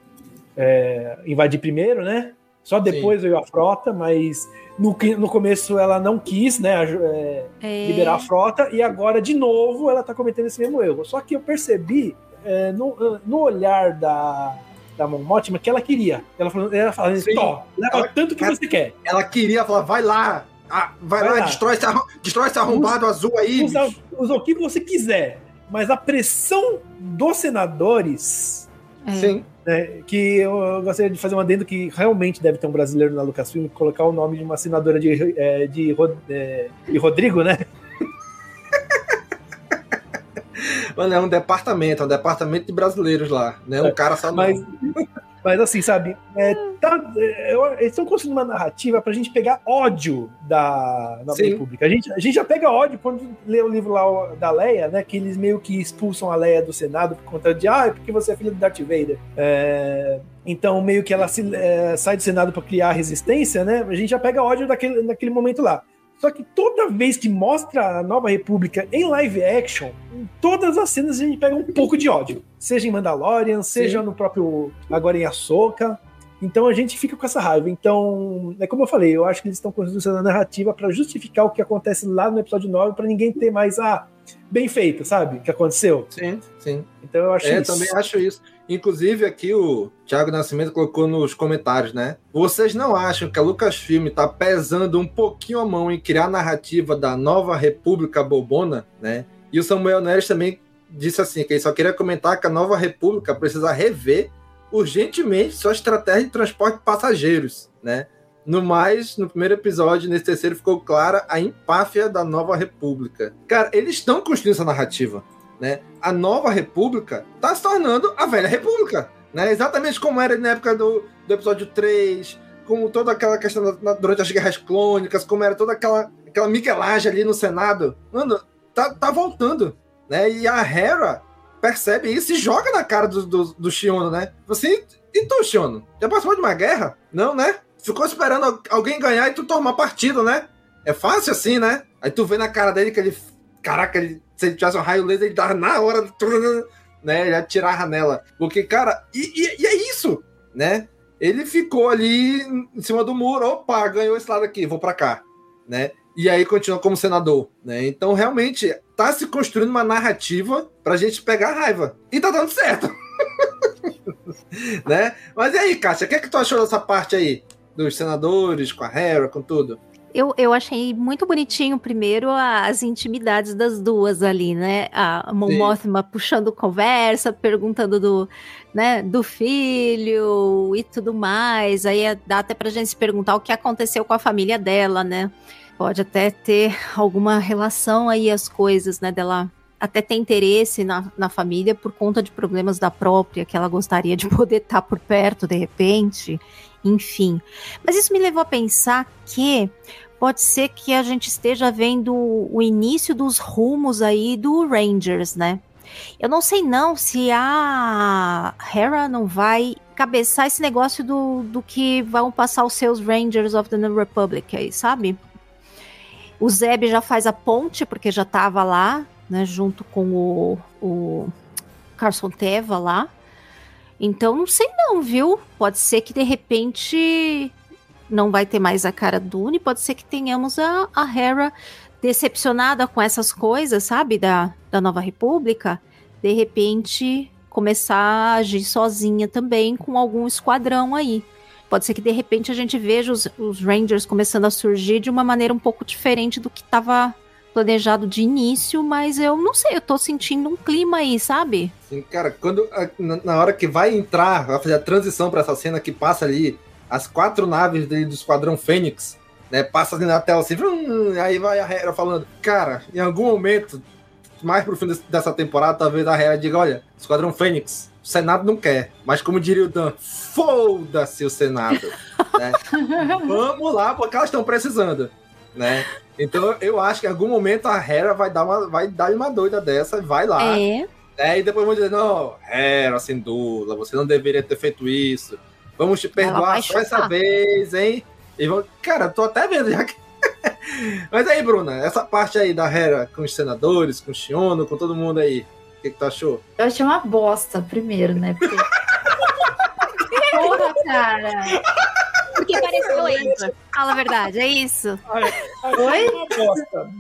é, invadir primeiro, né? Só depois veio a frota, mas no, no começo ela não quis, né, é, É. liberar a frota, e agora, de novo, ela tá cometendo esse mesmo erro. Só que eu percebi é, no, no olhar da, da Mon Mothma que ela queria. Ela falando, ela falando Sim. Tó, leva Ela- tanto que ela- você quer. Ela queria falar, vai lá, ah, vai, Vai lá, lá. Destrói, esse, arrom- destrói esse arrombado azul aí. Usa, usa o que você quiser. Mas a pressão dos senadores. Sim. Né, que eu, gostaria de fazer um adendo que realmente deve ter um brasileiro na Lucasfilm e colocar o nome de uma senadora de, é, de, é, de Rodrigo, né? Mano, é um departamento, é um departamento de brasileiros lá, né? Um cara só não. Mas, assim, sabe? é, tá- é, eles estão construindo uma narrativa pra gente pegar ódio da Nova Sim. República. A gente, a gente já pega ódio quando lê o livro lá da Leia, né? Que eles meio que expulsam a Leia do Senado por conta de, ah, é porque você é filha do Darth Vader. É, então, meio que ela se- é, sai do Senado pra criar resistência, né? A gente já pega ódio daquele, naquele momento lá. Só que toda vez que mostra a Nova República em live action, em todas as cenas a gente pega um pouco de ódio. Seja em Mandalorian, seja no próprio. agora em Ahsoka. Então a gente fica com essa raiva. Então, é como eu falei, eu acho que eles estão construindo essa narrativa para justificar o que acontece lá no episódio 9, para ninguém ter mais, ah, bem feito, sabe? O que aconteceu. Sim, sim. Então eu acho é, isso. também acho isso. Inclusive, aqui o Thiago Nascimento colocou nos comentários, né? Vocês não acham que a Lucasfilm tá pesando um pouquinho a mão em criar a narrativa da nova República Bobona, né? E o Samuel Neres também disse assim, que ele só queria comentar que a nova República precisa rever urgentemente sua estratégia de transporte de passageiros, né? No mais, no primeiro episódio, nesse terceiro, ficou clara a empáfia da nova República. Cara, eles estão construindo essa narrativa né? A nova república está se tornando a velha república, né? Exatamente como era na época do, do episódio 3, com toda aquela questão na- durante as guerras clônicas, como era toda aquela aquela miguelagem ali no Senado, mano, tá, tá voltando, né? E a Hera percebe isso e joga na cara do, do, do Shiono, né? Você, e tu, Shiono? Já passou de uma guerra? Não, né? Ficou esperando alguém ganhar e tu tomar partido, né? É fácil assim, né? Aí tu vê na cara dele que ele. Caraca, ele, se ele tivesse um raio laser, ele dava na hora. Né? Ele atirava nela. Porque, cara, e, e, e é isso, né? Ele ficou ali em cima do muro, opa, ganhou esse lado aqui, vou para cá, né? E aí continua como senador, né? Então realmente tá se construindo uma narrativa pra gente pegar raiva. E tá dando certo. né? Mas e aí, Kátia, o que é que tu achou dessa parte aí? Dos senadores, com a Hera, com tudo? Eu, eu achei muito bonitinho, primeiro, as intimidades das duas ali, né? A Mon Mothma puxando conversa, perguntando do, né, do filho e tudo mais. Aí é, dá até pra gente se perguntar o que aconteceu com a família dela, né? Pode até ter alguma relação aí as coisas, né, dela até ter interesse na, na família por conta de problemas da própria, que ela gostaria de poder estar por perto de repente enfim. Mas isso me levou a pensar que pode ser que a gente esteja vendo o início dos rumos aí do Rangers, né? Eu não sei não se a Hera não vai cabeçar esse negócio do, do que vão passar os seus Rangers of the New Republic aí, sabe? O Zeb já faz a ponte, porque já tava lá, né, junto com o, o Carson Teva lá. Então, não sei não, viu? Pode ser que de repente não vai ter mais a cara do Uni, pode ser que tenhamos a, a Hera decepcionada com essas coisas, sabe, da, da Nova República, de repente começar a agir sozinha também com algum esquadrão aí. Pode ser que de repente a gente veja os, os Rangers começando a surgir de uma maneira um pouco diferente do que estava planejado de início, mas eu não sei, eu tô sentindo um clima aí, sabe? Sim, cara, quando na hora que vai entrar, vai fazer a transição para essa cena que passa ali as quatro naves do Esquadrão Fênix, né? Passa ali na tela assim, aí vai a Hera falando, cara, em algum momento, mais pro fim dessa temporada, talvez a Hera diga, olha, Esquadrão Fênix, o Senado não quer, mas como diria o Dan, foda-se o Senado, né? Vamos lá, porque elas estão precisando, né? Então eu acho que em algum momento a Hera vai dar uma, vai dar uma doida dessa, vai lá. É. Né, e depois vão dizer, não, Hera, sem dúvida, você não deveria ter feito isso. Vamos te perdoar só essa vez, hein? E vão... Cara, tô até vendo já que. Mas aí, Bruna, essa parte aí da Hera com os senadores, com o Shiono, com todo mundo aí, o que, que tu achou? Eu achei uma bosta, primeiro, né? Porque... Porra, cara! Porque pareceu isso. Fala a verdade, é isso. Olha, Oi?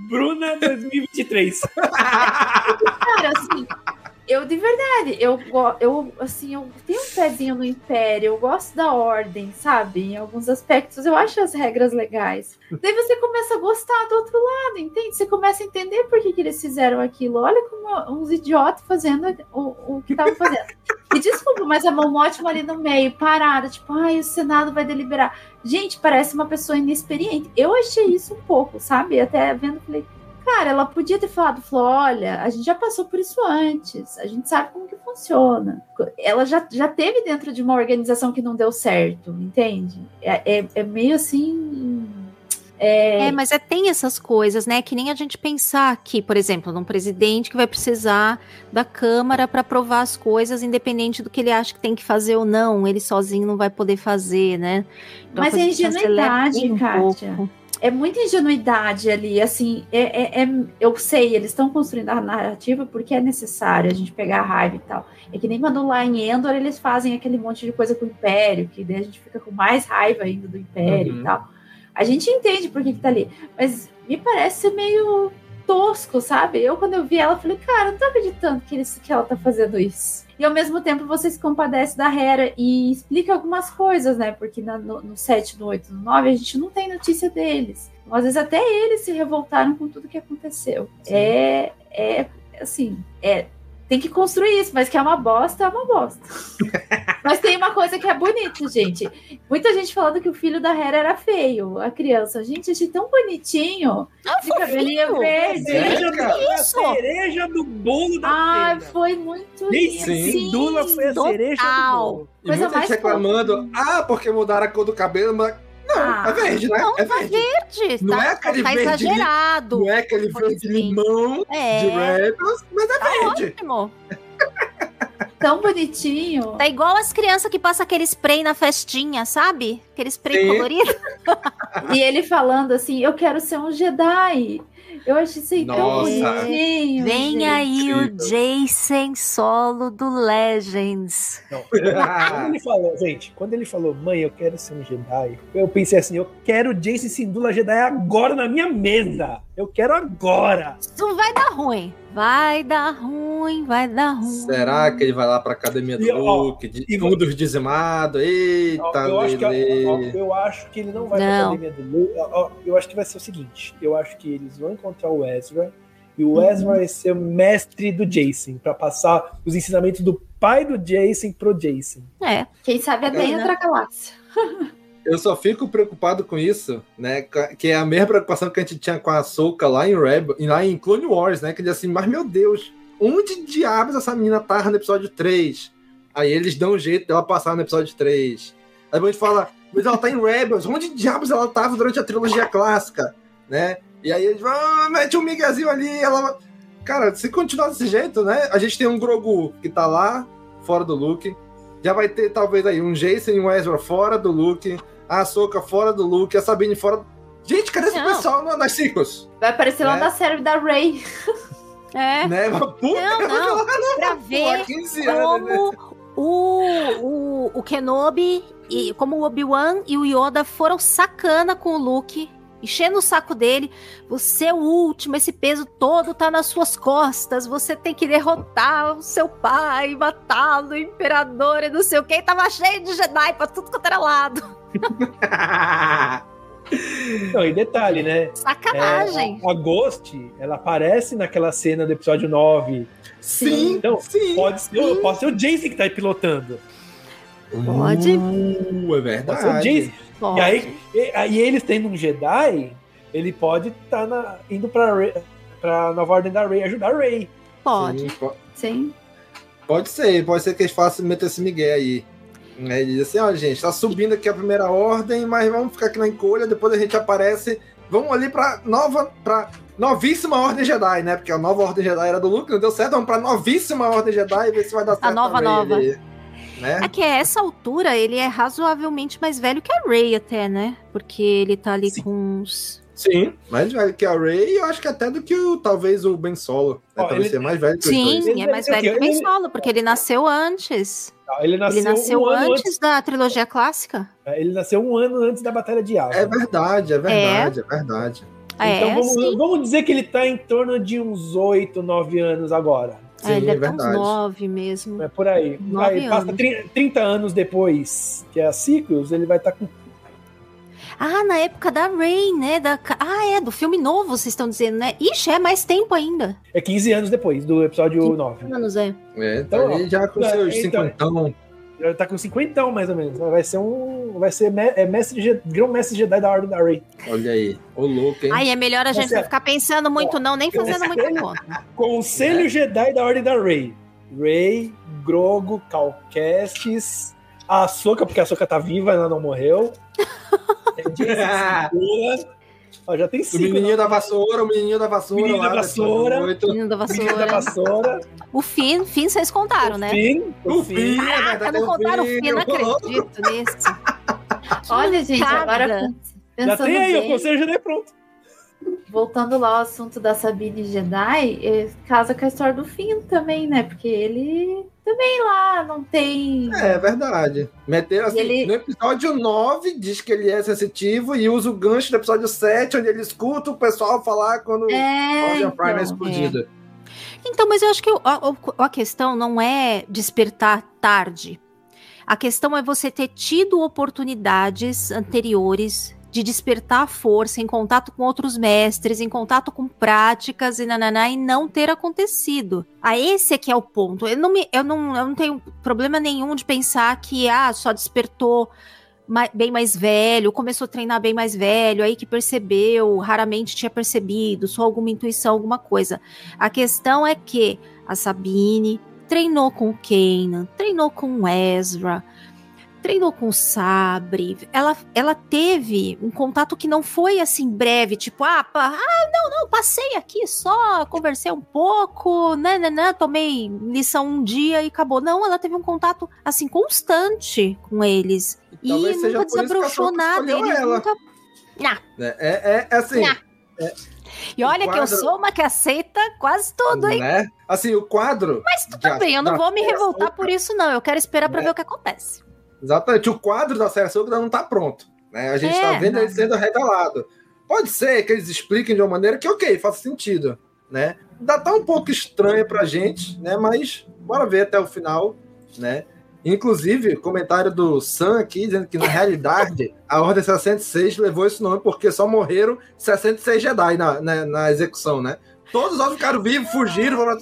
Bruna 2023. Cara, assim, eu de verdade, eu, eu assim, eu tenho um pezinho no império, eu gosto da ordem, sabe? Em alguns aspectos eu acho as regras legais. Daí você começa a gostar do outro lado, entende? Você começa a entender por que, que eles fizeram aquilo. Olha como uns idiotas fazendo o, o que estavam fazendo. E desculpa, mas a mão ótima ali no meio, parada, tipo, ai, o Senado vai deliberar. Gente, parece uma pessoa inexperiente. Eu achei isso um pouco, sabe? Até vendo, falei, Cara, ela podia ter falado, falou, olha, a gente já passou por isso antes, a gente sabe como que funciona. Ela já, já teve dentro de uma organização que não deu certo, entende? É, é, é meio assim. É... é... mas é, tem essas coisas, né? Que nem a gente pensar aqui, por exemplo, num presidente que vai precisar da Câmara para aprovar as coisas, independente do que ele acha que tem que fazer ou não, ele sozinho não vai poder fazer, né? Então, mas é ingenuidade, um Kátia. Pouco é muita ingenuidade ali, assim, é, é, é eu sei, eles estão construindo a narrativa porque é necessário a gente pegar a raiva e tal. É que nem quando lá em Endor eles fazem aquele monte de coisa com o Império, que daí a gente fica com mais raiva ainda do Império uhum. e tal. A gente entende por que, que tá ali, mas me parece meio tosco, sabe? Eu, quando eu vi ela, falei, cara, não tô acreditando que, eles, que ela tá fazendo isso. E ao mesmo tempo você se compadece da Hera e explica algumas coisas, né? Porque na, no, no 7, no 8, no 9, a gente não tem notícia deles. Então, às vezes até eles se revoltaram com tudo que aconteceu. É, é, assim, é tem que construir isso, mas que é uma bosta, é uma bosta. mas tem uma coisa que é bonita, gente. Muita gente falando que o filho da Hera era feio, a criança. Gente, achei tão bonitinho. Ah, de cabelinho verde. Cereja, do, a cereja do bolo da Ah, pena. foi muito lindo. Sim, Sim. Dula foi a cereja do bolo. E Coisa muita gente reclamando, ah, porque mudaram a cor do cabelo, mas Não, é verde, né? Não, é tá verde. verde. Não tá, é aquele tá verde exagerado. Não é aquele verde limão É. de Rebels, mas é Tá verde. ótimo. Tão bonitinho. Tá igual as crianças que passam aquele spray na festinha, sabe? Aquele spray Sim. colorido. E ele falando assim, eu quero ser um Jedi. Eu acho isso aí tão bonitinho. Vem gente. aí o Jason solo do Legends. Não, quando ele falou, gente, quando ele falou, mãe, eu quero ser um Jedi, eu pensei assim, eu quero Jason Sindula Jedi agora na minha mesa. Eu quero agora. Isso vai dar ruim. Vai dar ruim, vai dar ruim. Será que ele vai lá pra academia do E, ó, Luke? De, tudo dizimado? Eita, eu, acho que, ó, eu acho que ele não vai pra Não. academia do Luke. Ó, ó, Eu acho que vai ser o seguinte: eu acho que eles vão encontrar o Ezra e o Ezra vai ser o mestre do Jason, pra passar os ensinamentos do pai do Jason pro Jason. É. Quem sabe até É. entra a galáxia. Eu só fico preocupado com isso, né? Que é a mesma preocupação que a gente tinha com a Soca lá em Rebel, e lá em Clone Wars, né? Que diz assim, mas meu Deus, onde diabos essa menina tava no episódio 3? Aí eles dão um jeito dela passar no episódio 3. Aí a gente fala, mas ela tá em Rebels, onde diabos ela tava durante a trilogia clássica, né? E aí eles vão, ah, mete um migazinho ali, ela. Cara, se continuar desse jeito, né? A gente tem um Grogu que tá lá, fora do Luke. Já vai ter, talvez, aí, um Jason e um Ezra fora do Luke, a Ahsoka fora do Luke, a Sabine fora. Gente, cadê esse Não. pessoal na- nas sequels? Vai aparecer lá Né? na série da Ray. É. Né? Mas, Puta, Não, não. Pra pô, ver 15 anos, né? como o, o, o Kenobi, e como o Obi-Wan e o Yoda foram sacana com o Luke, enchendo o saco dele. Você é o último, esse peso todo tá nas suas costas. Você tem que derrotar o seu pai, matá-lo, o imperador e não sei o que. Tava cheio de Jedi pra tudo quanto era lado. Não, e detalhe, né? Sacanagem. É, a, a Ghost, ela aparece naquela cena do episódio 9. Sim, então, sim, pode, ser, pode ser o Jason que tá aí pilotando. Pode. Uh, é Pode verdade. Jason. E aí, e, aí eles tendo um Jedi, ele pode estar indo pra, Rey- pra Nova Ordem da Rey ajudar a Rey. Pode. Sim, po- Sim. Pode ser, pode ser que eles façam meter esse migué aí. Ele diz assim, ó, gente, tá subindo aqui a primeira ordem, mas vamos ficar aqui na encolha, depois a gente aparece. Vamos ali pra nova. pra novíssima ordem Jedi, né? Porque a nova ordem Jedi era do Luke, não deu certo, vamos pra novíssima ordem Jedi e ver se vai dar certo. nova, Rey nova. ali, né? É que a essa altura ele é razoavelmente mais velho que a Rey até, né? Porque ele tá ali com uns... Sim, mais velho que a Rey, eu acho que até do que o, talvez o Ben Solo. né? Ó, Talvez ele- ser mais velho que. Sim, é mais Ele- velho que o Ben Solo, porque ele nasceu antes. Ele nasceu, Ele nasceu um ano antes da trilogia clássica. Ele nasceu um ano antes da Batalha de Yavin. É verdade, é verdade, é, verdade. É, então vamos, sim. vamos dizer que ele tá em torno de uns 8, 9 anos agora. É, ele Sim, é ter uns verdade. nove mesmo. É por aí. Nove Aí passa anos. 30, 30 anos depois, que é a Sequels, ele vai estar com. Ah, na época da Rey, né? Da... Ah, é, do filme novo, vocês estão dizendo, né? Ixi, é mais tempo ainda. É 15 anos depois do episódio 9. Anos, é. É, Então, tá ali já com ó, seus então- cinquentão. Ele tá com 50 mais ou menos. Vai ser um. Vai ser me- é mestre, Je- grão-mestre Jedi da Ordem da Rey. Olha aí, ô louco, hein? Aí é melhor a gente não ficar pensando muito, não, nem fazendo Conselho- conta. Conselho É. Jedi da Ordem da Rey. Rey, Grogo, Calcastes, a Ahsoka, porque a Ahsoka tá viva, ela não morreu. É. Ó, já tem O cinco. menininho né? da vassoura, o menininho da vassoura. Menino da vassoura. Menino da Menino da vassoura. vassoura. O fim, fim vocês contaram, né? Fim, O fim, é Caraca, verdade, não é o contaram o fim, não acredito nisso. Olha, gente, agora. Já tem aí, o bem, Conselho Jedi pronto. voltando lá ao assunto da Sabine Jedi, eh, casa com a história do Finn também, né? Porque ele também lá não tem. É verdade. Meteram assim, ele- no episódio 9, diz que ele é sensitivo e usa o gancho do episódio 7, onde ele escuta o pessoal falar quando É, a Origin Prime é então, explodida. Então, mas eu acho que o- a, o- a questão não é despertar tarde. A questão é você ter tido oportunidades anteriores de despertar a força em contato com outros mestres, em contato com práticas e nananá, e não ter acontecido. A esse é que é o ponto. Eu não, me, eu não, eu não tenho problema nenhum de pensar que ah, só despertou bem mais velho, começou a treinar bem mais velho, aí que percebeu, raramente tinha percebido, só alguma intuição, alguma coisa. A questão é que a Sabine treinou com o Kanan, treinou com o Ezra, treinou com o Sabre, ela, ela teve um contato que não foi assim breve, tipo, ah, pá, ah, não, não, passei aqui só, conversei um pouco, né, né, né, tomei lição um dia e acabou. Não, ela teve um contato assim constante com eles. E, e nunca desabrochou nada, eles ela. nunca. Nha. É, é, é assim. Nha. é, E olha o que eu quadro- sou uma que aceita quase tudo, hein? né? Assim, o quadro. Mas tudo bem, eu não vou me revoltar por isso, não. Eu quero esperar pra Né? ver o que acontece. Exatamente. O quadro da série Ahsoka ainda não tá pronto. Né? A gente É, tá vendo não. ele sendo revelado. Pode ser que eles expliquem de uma maneira que, ok, faça sentido. Né? Ainda tá um pouco estranha pra gente, né? Mas bora ver até o final, né? Inclusive, comentário do Sam aqui dizendo que na realidade a Ordem 66 levou esse nome porque só morreram 66 Jedi na, na, na execução, né? Todos os outros ficaram vivos, fugiram, foram-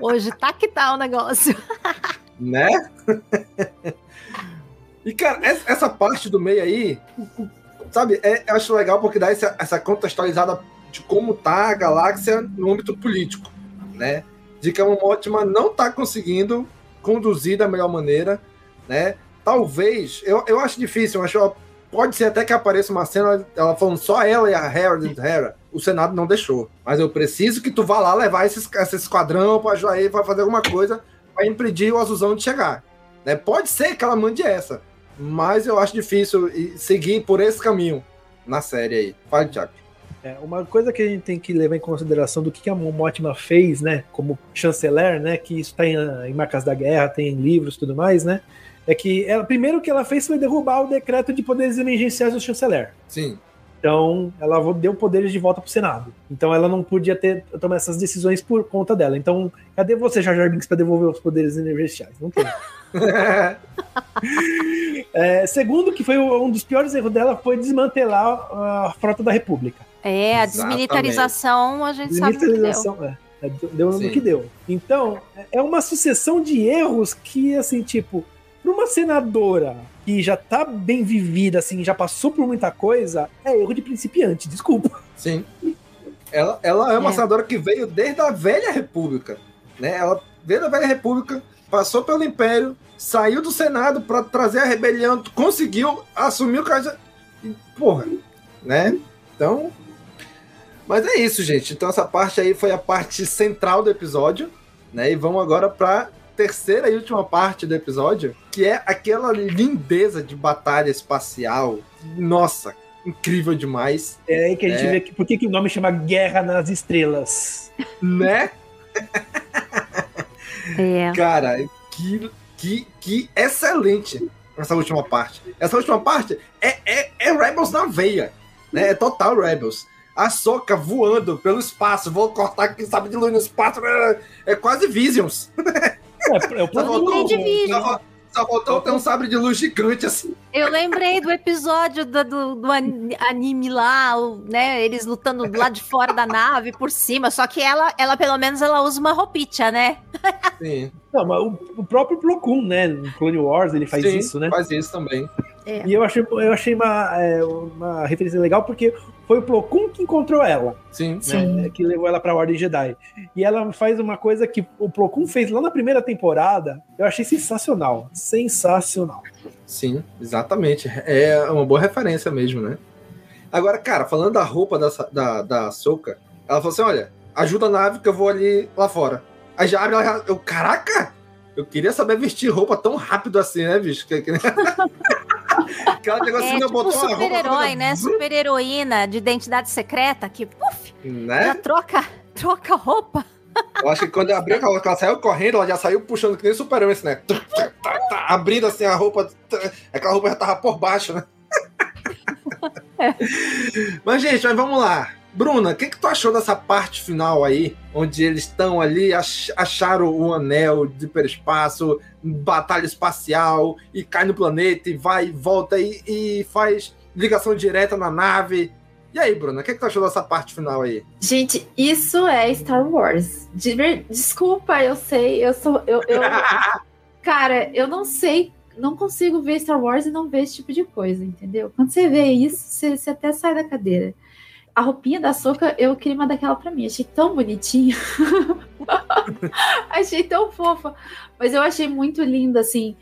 Hoje tá que tá o negócio. né? e, cara, essa, parte do meio aí, sabe, é, eu acho legal porque dá essa, essa contextualizada de como tá a galáxia no âmbito político, né? De que a Momotima não tá conseguindo conduzir da melhor maneira, né? Talvez, eu, eu acho difícil, eu acho, pode ser até que apareça uma cena, ela falando só ela e a e Hera, o Senado não deixou. Mas eu preciso que tu vá lá levar esse esquadrão pra ajudar ele, pra fazer alguma coisa para impedir o Azulzão de chegar. Né? Pode ser que ela mande essa, mas eu acho difícil seguir por esse caminho na série aí. Fale, Thiago. É, uma coisa que a gente tem que levar em consideração do que a Momotima fez, né, como chanceler, né, que isso tá em, em Marcas da Guerra, tem em livros e tudo mais, né, é que ela, primeiro que ela fez foi derrubar o decreto de poderes emergenciais do chanceler. Sim. Então, ela deu poderes de volta pro Senado. Então, ela não podia ter tomar essas decisões por conta dela. Então, cadê você, Jar Jar Binks, pra devolver os poderes emergenciais? Não tem. É, segundo, que foi o- um dos piores erros dela, foi desmantelar a frota da República. É, a desmilitarização a gente sabe o que deu. Desmilitarização, é. É, Deu Sim. no que deu. Então, é uma sucessão de erros que, assim, tipo, pra uma senadora que já tá bem vivida, assim, já passou por muita coisa, é erro de principiante, desculpa. Sim. Ela, ela é uma É. senadora que veio desde a velha República. Né? Ela veio da velha República, passou pelo Império, saiu do Senado para trazer a rebelião, conseguiu assumir o caso. e, Porra, né? Então. Mas é isso, gente. Então essa parte aí foi a parte central do episódio. Né? E vamos agora pra terceira e última parte do episódio, que é aquela lindeza de batalha espacial. Nossa, incrível demais. É aí que a gente É. vê que, por que, que o nome chama Guerra nas Estrelas. Né? É. Cara, que, que, que excelente essa última parte. Essa última parte é, é, é Rebels na veia. Né? É total Rebels. A Soca voando pelo espaço, vou cortar aqui, sabe, de luz no espaço. É, é quase Visions. É, é o Só faltou, de Visions. só, só faltou ter um sabre de luz gigante assim. Eu lembrei do episódio do, do, do an- anime lá, né? Eles lutando do lado de fora da nave, por cima. Só que ela, ela pelo menos, ela usa uma roupinha, né? Sim. Não, mas o, o próprio Plo Koon, né? No Clone Wars ele faz Sim, isso, né? Faz isso também. É. E eu achei, eu achei uma, é, uma referência legal porque foi o Plo Koon que encontrou ela. Sim. né, que levou ela pra Ordem Jedi. E ela faz uma coisa que o Plo Koon fez lá na primeira temporada, eu achei sensacional. Sensacional. Sim, exatamente. É uma boa referência mesmo, né? Agora, cara, falando da roupa da, da, da Soca, ela falou assim: olha, ajuda a nave que eu vou ali lá fora. Aí já abre, ela eu, caraca! Eu queria saber vestir roupa tão rápido assim, né, bicho? Que, que... que ela chegou assim, É né, tipo botou super-herói, né? Super-heroína de identidade secreta que, puf, já Né? troca, troca roupa. Eu acho que quando eu abri, ela, ela saiu correndo, ela já saiu puxando que nem super-homem, assim, né? Tá, tá, tá, abrindo assim a roupa. Aquela roupa já tava por baixo, né? Mas, gente, mas vamos lá. Bruna, o que, que tu achou dessa parte final aí, onde eles estão ali, ach- acharam o anel de hiperespaço, batalha espacial, e cai no planeta, e vai e volta, e, e faz ligação direta na nave. E aí, Bruna, o que, que tu achou dessa parte final aí? Gente, isso é Star Wars. Desculpa, eu sei, eu sou. Eu, eu- Cara, eu não sei, não consigo ver Star Wars e não ver esse tipo de coisa, entendeu? Quando você vê isso, você, você até sai da cadeira. A roupinha da Soca, eu queria uma daquela pra mim. Achei tão bonitinha. achei tão fofa. Mas eu achei muito linda, assim,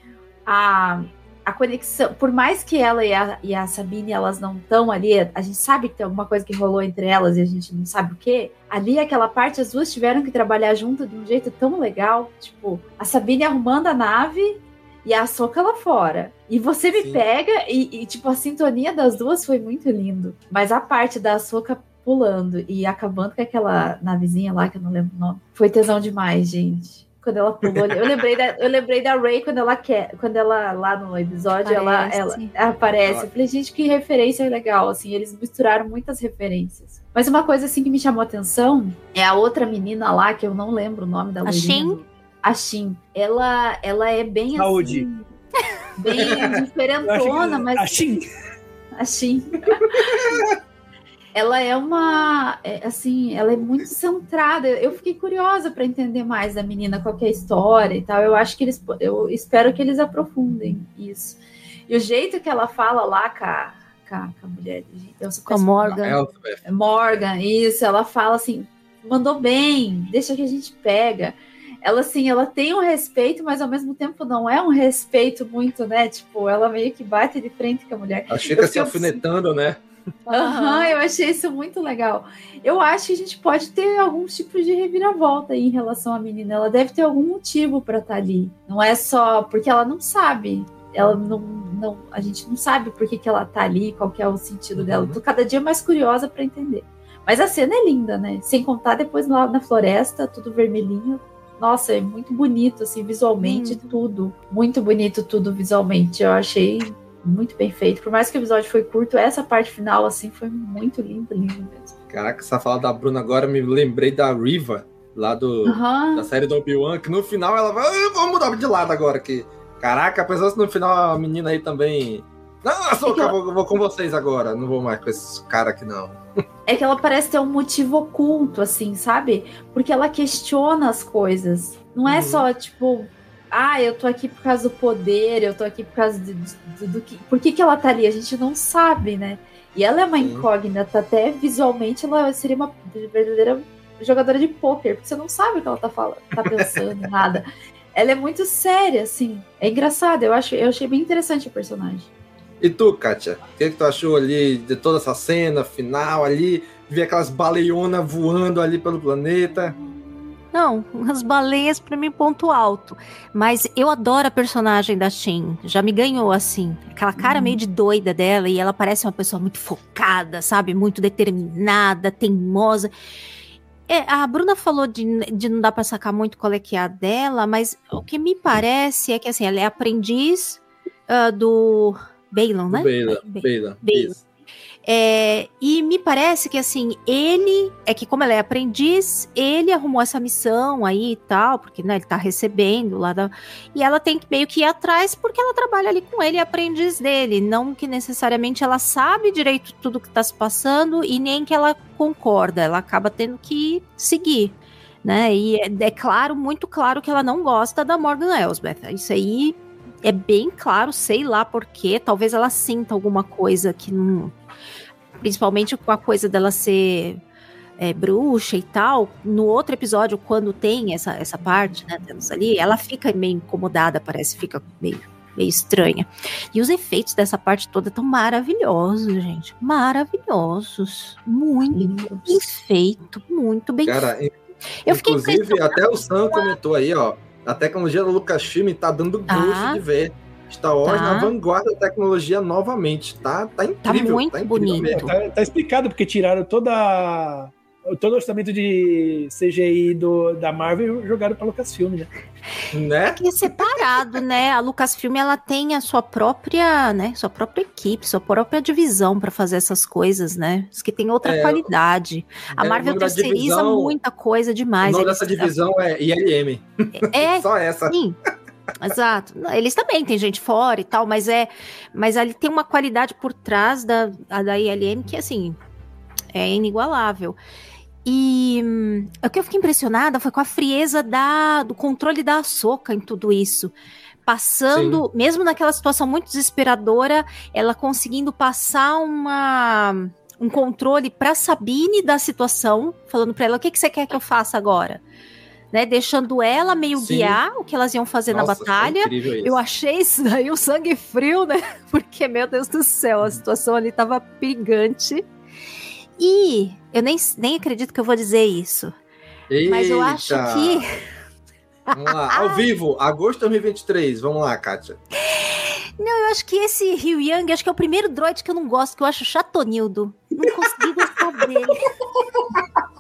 a, a conexão, por mais que ela e a, e a Sabine elas não estão ali, a gente sabe que tem alguma coisa que rolou entre elas e a gente não sabe o que. Ali, aquela parte, as duas tiveram que trabalhar junto de um jeito tão legal. Tipo, a Sabine arrumando a nave e a Soca lá fora. E você me Sim. pega e, e, tipo, a sintonia das duas foi muito lindo. Mas a parte da Soca pulando e acabando com aquela navezinha lá, que eu não lembro o nome, foi tesão demais, gente quando ela pulou ali. Eu lembrei da, eu lembrei da Ray quando ela quer, quando ela lá no episódio ela, ela aparece. Eu falei, gente, que referência legal, assim, eles misturaram muitas referências. Mas uma coisa assim que me chamou a atenção é a outra menina lá que eu não lembro o nome da A Shin? A Shin. Ela ela é bem Saúde. assim, bem diferentona, mas A Shin. A Shin. ela é uma, é, assim, ela é muito centrada. Eu fiquei curiosa para entender mais da menina, qual é a história e tal. Eu acho que eles, eu espero que eles aprofundem isso. E o jeito que ela fala lá com a, com a, mulher, eu com a Morgan. Morgan, isso. Ela fala assim, mandou bem, deixa que a gente pega. Ela assim, ela tem um respeito, mas ao mesmo tempo não é um respeito muito, né? Tipo, ela meio que bate de frente com a mulher. Ela fica se alfinetando, né? Aham, uhum, eu achei isso muito legal. Eu acho que a gente pode ter alguns tipos de reviravolta aí em relação à menina. Ela deve ter algum motivo para estar tá ali. Não é só porque ela não sabe. Ela não, não, a gente não sabe por que, que ela tá ali, qual que é o sentido uhum. dela. Tô cada dia mais curiosa para entender. Mas a cena é linda, né? Sem contar depois lá na floresta, tudo vermelhinho. Nossa, é muito bonito, assim, visualmente, hum. tudo. Muito bonito tudo visualmente. Eu achei muito bem feito. Por mais que o episódio foi curto, essa parte final, assim, foi muito linda, linda mesmo. Caraca, essa fala da Bruna agora, me lembrei da Riva, lá do, uhum. da série do Obi-Wan, que no final ela vai, vamos mudar de lado agora aqui. Caraca, apesar que no final a menina aí também. Não, eu é vou, vou, com vocês agora, não vou mais com esse cara aqui não. É que ela parece ter um motivo oculto, assim, sabe? Porque ela questiona as coisas. Não é uhum. só, tipo, ah, eu tô aqui por causa do poder, eu tô aqui por causa do, do, do que. Por que, que ela tá ali? A gente não sabe, né? E ela é uma Sim. incógnita, até visualmente ela seria uma verdadeira jogadora de pôquer, porque você não sabe o que ela tá falando, tá pensando, nada. Ela é muito séria, assim. É engraçado, eu, acho, eu achei bem interessante o personagem. E tu, Kátia? O que, que tu achou ali de toda essa cena final ali? Ver aquelas baleionas voando ali pelo planeta? Não, as baleias para mim ponto alto. Mas eu adoro a personagem da Shin. Já me ganhou assim. Aquela cara meio de doida dela e ela parece uma pessoa muito focada, sabe? Muito determinada, teimosa. É, a Bruna falou de, de não dar para sacar muito qual é que é a dela, mas o que me parece é que assim, ela é aprendiz uh, do Balon, né? Balon, Balon. É, e me parece que assim, ele é que, como ela é aprendiz, ele arrumou essa missão aí e tal, porque né, ele tá recebendo lá da. E ela tem que meio que ir atrás porque ela trabalha ali com ele, é aprendiz dele. Não que necessariamente ela sabe direito tudo que tá se passando e nem que ela concorda. Ela acaba tendo que seguir. Né? E é, é claro, muito claro que ela não gosta da Morgan Elsbeth. Isso aí é bem claro, sei lá porquê. Talvez ela sinta alguma coisa que não principalmente com a coisa dela ser é, bruxa e tal, no outro episódio, quando tem essa, essa parte, né, ali, ela fica meio incomodada, parece, fica meio, meio estranha. E os efeitos dessa parte toda estão maravilhosos, gente. Maravilhosos. Muito bem feito, muito bem Cara, feito. Eu inclusive, até o Sam comentou aí, ó, a tecnologia do Lucasfilm tá dando gosto ah. de ver. Star Wars tá. na vanguarda da tecnologia novamente. Tá, tá incrível. Tá muito tá incrível bonito. Tá, tá, explicado, porque tiraram toda. Todo o orçamento de CGI do, da Marvel jogaram pra Lucasfilm, né? né? É separado, né? A Lucasfilm ela tem a sua própria, né? Sua própria equipe, sua própria divisão para fazer essas coisas, né? Isso que tem outra é, qualidade. A é, Marvel terceiriza divisão, muita coisa demais. O nome dessa divisão é ILM. É, só essa. Sim. Exato. Eles também tem gente fora e tal, mas é, mas ali tem uma qualidade por trás da, da ILM que assim é inigualável. E hum, o que eu fiquei impressionada foi com a frieza da, do controle da Soca em tudo isso. Passando, Sim. mesmo naquela situação muito desesperadora, ela conseguindo passar uma, um controle para Sabine da situação, falando para ela: o que, que você quer que eu faça agora? né? Deixando ela meio Sim. guiar o que elas iam fazer na Nossa, foi batalha. incrível isso. Eu achei isso daí um sangue frio, né? Porque, meu Deus do céu, a situação ali tava perigante. E eu nem, nem acredito que eu vou dizer isso. Mas eu acho Eita. que. Vamos lá, ao vivo, agosto de 2023. Vamos lá, Kátia. Não, eu acho que esse Ryu Yang, acho que é o primeiro droid que eu não gosto, que eu acho chatonildo. Não consegui gostar dele.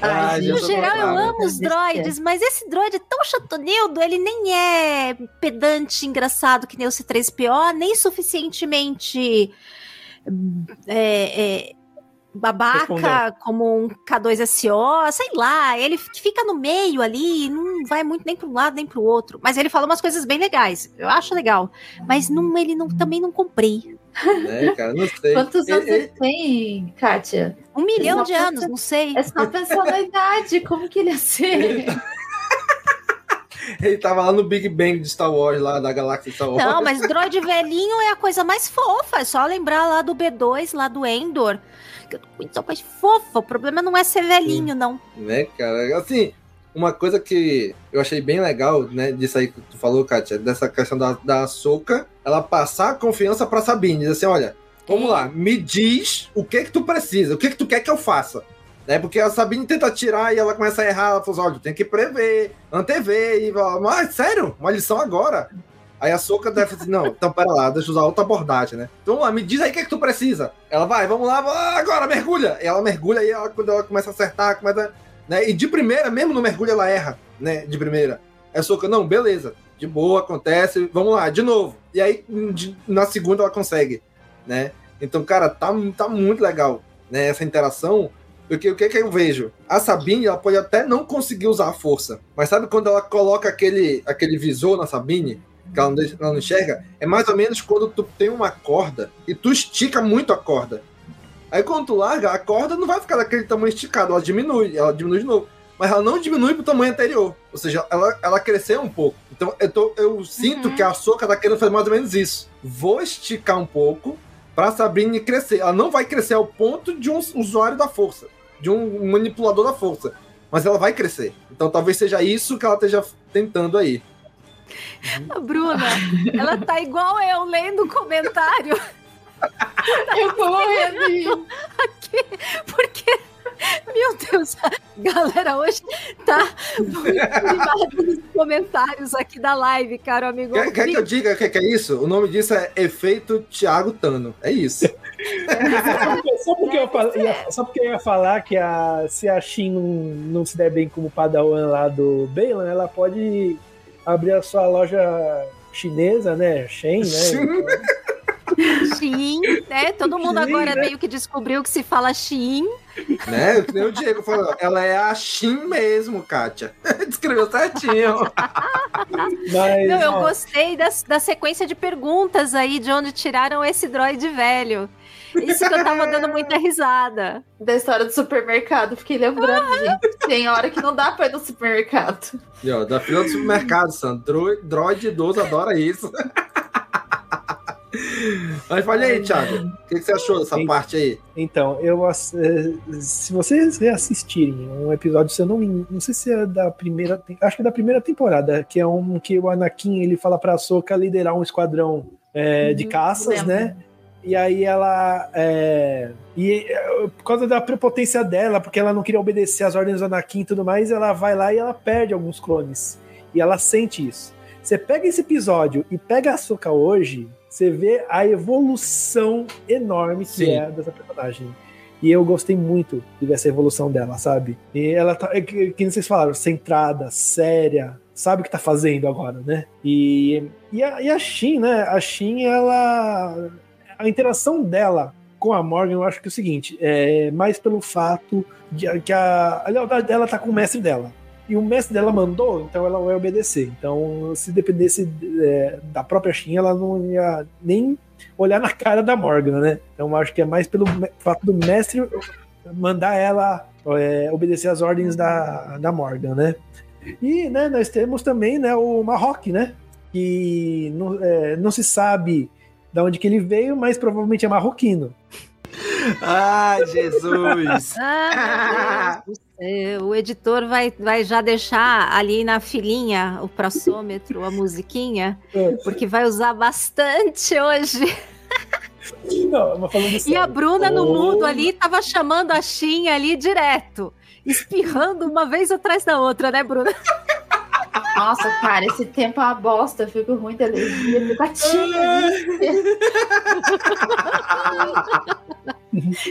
Já no geral, eu amo os droids, mas esse droid é tão chatonildo, ele nem é pedante, engraçado que nem o C3PO, nem suficientemente é, é, babaca Respondeu. como um K2SO, sei lá, ele fica no meio ali, não vai muito nem para um lado nem para o outro, mas ele fala umas coisas bem legais, eu acho legal, mas não, ele não, também não comprei. É, cara, não sei. Quantos anos Ele- tem, Kátia? Um milhão só de pensa- anos, não sei. É só pensar na idade, como que ele ia ser? Ele tava lá no Big Bang de Star Wars, lá da galáxia de Star Wars. Não, mas droid velhinho é a coisa mais fofa. É só lembrar lá do B2, lá do Endor. Que é coisa mais fofa. O problema não é ser velhinho, não. Né, cara? Assim, uma coisa que eu achei bem legal, né, disso aí que tu falou, Kátia, dessa questão da, da Ahsoka, ela passar a confiança pra Sabine, dizer assim, olha, vamos lá, me diz o que que tu precisa, o que que tu quer que eu faça. Né, porque a Sabine tenta tirar e ela começa a errar, ela fala assim, olha, tem que prever, antever, e fala, mas sério, uma lição agora. Aí a Soca deve assim, não, então pera lá, deixa eu usar outra abordagem, né? Então vamos lá, me diz aí o que, é que tu precisa. Ela vai, vamos lá, agora, mergulha. E ela mergulha e ela, quando ela começa a acertar, começa. Né? E de primeira, mesmo no mergulho, ela erra, né? De primeira. A Soca, não, beleza, de boa, acontece, vamos lá, de novo. E aí, de- na segunda, ela consegue, né? Então, cara, tá, tá muito legal, né? Essa interação. Porque o que, que eu vejo? A Sabine, ela pode até não conseguir usar a força. Mas sabe quando ela coloca aquele, aquele visor na Sabine? Que ela não, deixa- ela não enxerga? É mais ou menos quando tu tem uma corda e tu estica muito a corda. Aí quando tu larga, a corda não vai ficar daquele tamanho esticado, ela diminui, ela diminui de novo. Mas ela não diminui pro tamanho anterior. Ou seja, ela, ela cresceu um pouco. Então eu, tô, eu sinto que a Soca tá querendo fazer mais ou menos isso. Vou esticar um pouco pra Sabrine crescer. Ela não vai crescer ao ponto de um usuário da força, de um manipulador da força. Mas ela vai crescer. Então talvez seja isso que ela esteja tentando aí. A Bruna, ela tá igual eu lendo o comentário. Eu tô morrendo. Aqui, porque, meu Deus, a galera hoje tá muito nos comentários aqui da live, caro amigo. Quer, quer que eu diga o que, que é isso? O nome disso é Efeito Thiago Tano. É isso. Só porque, eu fal- ia, só porque eu ia falar que a, se a Shin não, não se der bem como padawan lá do Bailan, ela pode abrir a sua loja chinesa, né? Shen, né? Shein, né? Todo mundo Shein, agora né? meio que descobriu que se fala Shein. né? Que nem o Diego falou. Ela é a Shin mesmo, Kátia. Descreveu certinho. Mas, Não, eu ó, gostei da, da sequência de perguntas aí, de onde tiraram esse droid velho. Isso que eu tava dando muita risada. Da história do supermercado, fiquei lembrando, gente. Tem hora que não dá pra ir no supermercado. E, ó, da fila do supermercado, Sandro. Droid idoso adora isso. Mas fale aí, Thiago. O que, que você achou dessa parte aí? Então, eu eh, se vocês reassistirem um episódio, se eu não me, não sei se é da primeira, acho que é da primeira temporada, que é um que o Anakin ele fala pra Soka liderar um esquadrão eh, de Uhum, caças, né? E aí ela é, e eh, por causa da prepotência dela, porque ela não queria obedecer às ordens do Anakin e tudo mais, ela vai lá e ela perde alguns clones. E ela sente isso. Você pega esse episódio e pega a Soka hoje, você vê a evolução enorme que Sim. é dessa personagem. E eu gostei muito de ver essa evolução dela, sabe? E ela tá, é que, que vocês falaram, centrada, séria, sabe o que tá fazendo agora, né? E, e, a, e a Shin, né? A Shin, ela. A interação dela com a Morgan, eu acho que é o seguinte: é mais pelo fato de que a, a lealdade dela tá com o mestre dela. E o mestre dela mandou, então ela vai obedecer. Então, se dependesse é, da própria Shin, ela não ia nem olhar na cara da Morgan, né? Então, acho que é mais pelo fato do mestre mandar ela é, obedecer às ordens da, da Morgan, né? E né, nós temos também né, o Marrock, né? Que não, é, não se sabe de onde que ele veio, mas provavelmente é marroquino. Ai, Jesus! Ah, meu Deus do céu. O editor vai, vai já deixar ali na filinha o prosômetro, a musiquinha, porque vai usar bastante hoje. Não, E a Bruna no Oh, mundo ali tava chamando a Xinha ali direto, espirrando uma vez atrás da outra, né, Bruna? Nossa, cara, esse tempo é uma bosta. Eu fico ruim de alergia, fico atinha.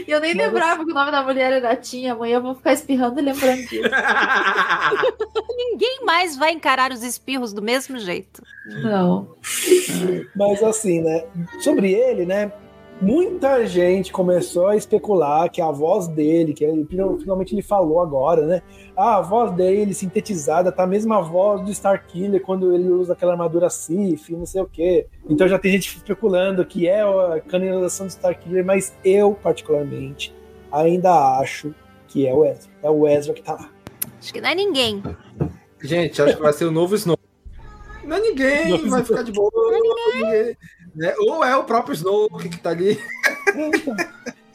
E eu nem lembrava que o nome da mulher era Tinha. Amanhã eu vou ficar espirrando e lembrando disso. Ninguém mais vai encarar os espirros do mesmo jeito. Não. Mas assim, né? Sobre ele, né? Muita gente começou a especular que a voz dele, que ele finalmente ele falou agora, né? Ah, a voz dele sintetizada tá a mesma voz do Starkiller quando ele usa aquela armadura Sif, não sei o quê. Então já tem gente especulando que é a canonização do Starkiller, mas eu, particularmente, ainda acho que é o Ezra. É o Ezra que tá lá. Acho que não é ninguém. Gente, acho que vai ser o novo Snow. Não é ninguém, Novo vai ficar de boa. ninguém. Né? Ou é o próprio Snow que tá ali.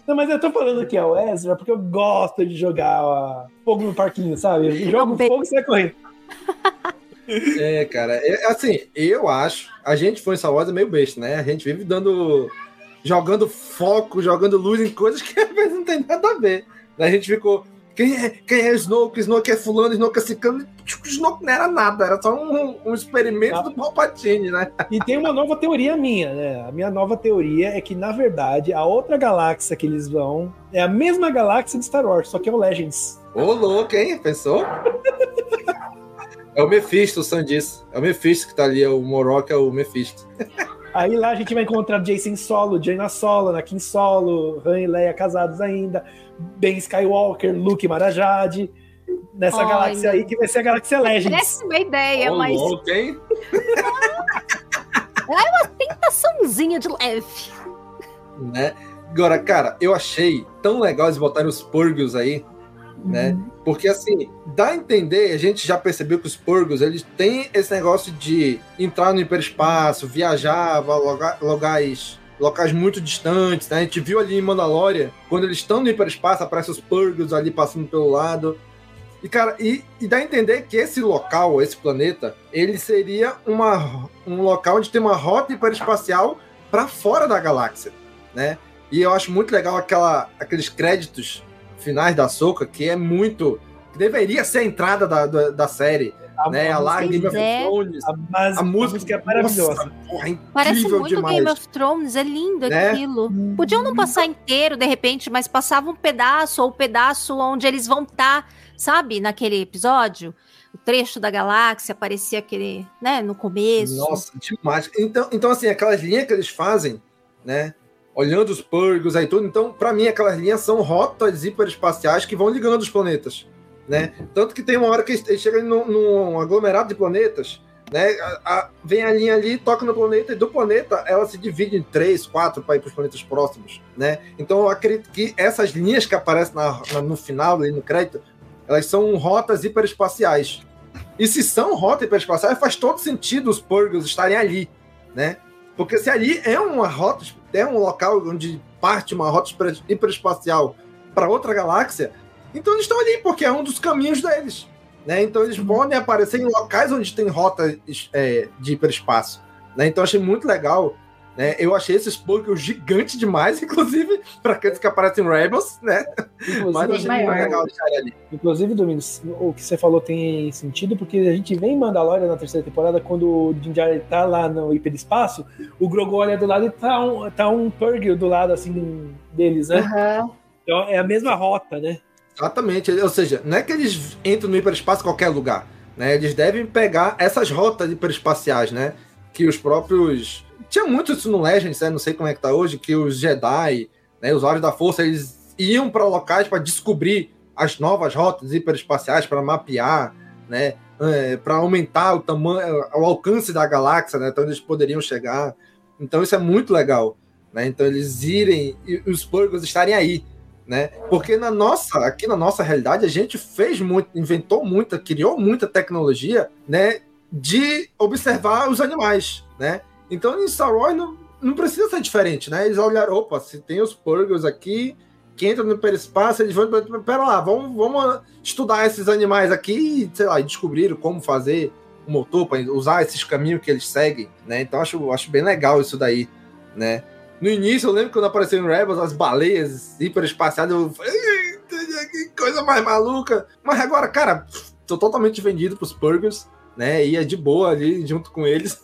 Não, mas eu tô falando que é o Ezra porque eu gosto de jogar ó, fogo no parquinho, sabe? Eu jogo fogo e sai correndo. É, cara, é, assim, eu acho, a gente foi em Star Wars é meio besta, né? A gente vive dando, jogando foco, jogando luz em coisas que às vezes não tem nada a ver. A gente ficou, quem é, quem é Snoke? Snoke é fulano, Snoke é ciclano. Tipo, Snoke não era nada, era só um, um experimento do Palpatine, né? E tem uma nova teoria minha, né? A minha nova teoria é que, na verdade, a outra galáxia que eles vão é a mesma galáxia de Star Wars, só que é o Legends. Ô, louco, hein? Pensou? É o Mephisto, o Sam disse. É o Mephisto que tá ali, é o Morok é o Mephisto. Aí lá a gente vai encontrar Jason Solo, Jaina Solo, Anakin Solo, Han e Leia casados ainda, Ben Skywalker, Luke Marajade, nessa Ai, galáxia aí que vai ser a galáxia Legends. Péssima ideia, Ô, mas é uma tentaçãozinha de leve. né? Agora, cara, eu achei tão legal eles botarem os Purgles aí, né? Porque assim, dá a entender, a gente já percebeu que os Purgles, eles têm esse negócio de entrar no hiperespaço, viajar para loga- locais, muito distantes, né? A gente viu ali em Mandalorian, quando eles estão no hiperespaço, aparecem os Purgles ali passando pelo lado. E, cara, e, e dá a entender que esse local, esse planeta, ele seria uma, um local onde tem uma rota hiperespacial para fora da galáxia, né? E eu acho muito legal aquela, aqueles créditos finais da Soca, que é muito. que deveria ser a entrada da, da, da série. Né? A lá Game of é. Thrones. A, mas, A música, é maravilhosa. Nossa, porra, é Parece muito demais. Game of Thrones, é lindo Né? aquilo. Podiam não passar inteiro, de repente, mas passava um pedaço, ou o pedaço onde eles vão estar, sabe, naquele episódio. O trecho da galáxia aparecia aquele, né, no começo. Nossa, demais. Então, então, assim, aquelas linhas que eles fazem, né? Olhando os purgos aí tudo, então, pra mim, aquelas linhas são rotas hiperespaciais que vão ligando os planetas, né? Tanto que tem uma hora que eles chegam num, num aglomerado de planetas, né? A- a- vem a linha ali, toca no planeta, e do planeta ela se divide em três, quatro para ir para os planetas próximos, né? Então eu acredito que essas linhas que aparecem na- na- no final, ali no crédito, elas são rotas hiperespaciais. E se são rotas hiperespaciais, faz todo sentido os purgos estarem ali, né? Porque se ali é uma rota, é um local onde parte uma rota hiper- hiperespacial para outra galáxia, então eles estão ali, porque é um dos caminhos deles. Né? Então eles podem aparecer em locais onde tem rota é, de hiperespaço. Né? Então eu achei muito legal. Né? Eu achei esses purgos gigantes demais, inclusive, para aqueles que aparecem em Rebels, né? Mas eu achei muito legal deixar ali. Inclusive, Domingos, o que você falou tem sentido, porque a gente vê em Mandalorian na terceira temporada, quando o Din Djarin tá lá no hiperespaço, o Grogu olha do lado e tá um, tá um Purgle do lado, assim, deles, né? Então é a mesma rota, né? Exatamente. Ou seja, não é que eles entram no hiperespaço em qualquer lugar. Né? Eles devem pegar essas rotas hiperespaciais, né? Que os próprios. Tinha muito isso no Legends, né? Não sei como é que tá hoje, que os Jedi, né, os usuários da força, eles iam para locais para descobrir as novas rotas hiperespaciais, para mapear, né? para aumentar o tamanho, o alcance da galáxia, né? Então eles poderiam chegar. Então isso é muito legal, né? Então eles irem e os Purgos estarem aí, né? Porque na nossa, aqui na nossa realidade, a gente fez muito, inventou muita, criou muita tecnologia, né? De observar os animais, né? Então em Star Wars não, não precisa ser diferente, né? Eles olharam, opa, se tem os Purgles aqui, que entra no hiperespaço, eles vão. Pera lá, vamos, vamos estudar esses animais aqui e, sei lá, descobriram como fazer o motor para usar esses caminhos que eles seguem, né? Então acho, acho bem legal isso daí, né? No início, eu lembro quando apareceu em Rebels as baleias hiperespaciais, eu falei, que coisa mais maluca. Mas agora, cara, tô totalmente vendido pros Purgers, né? Ia de boa ali junto com eles.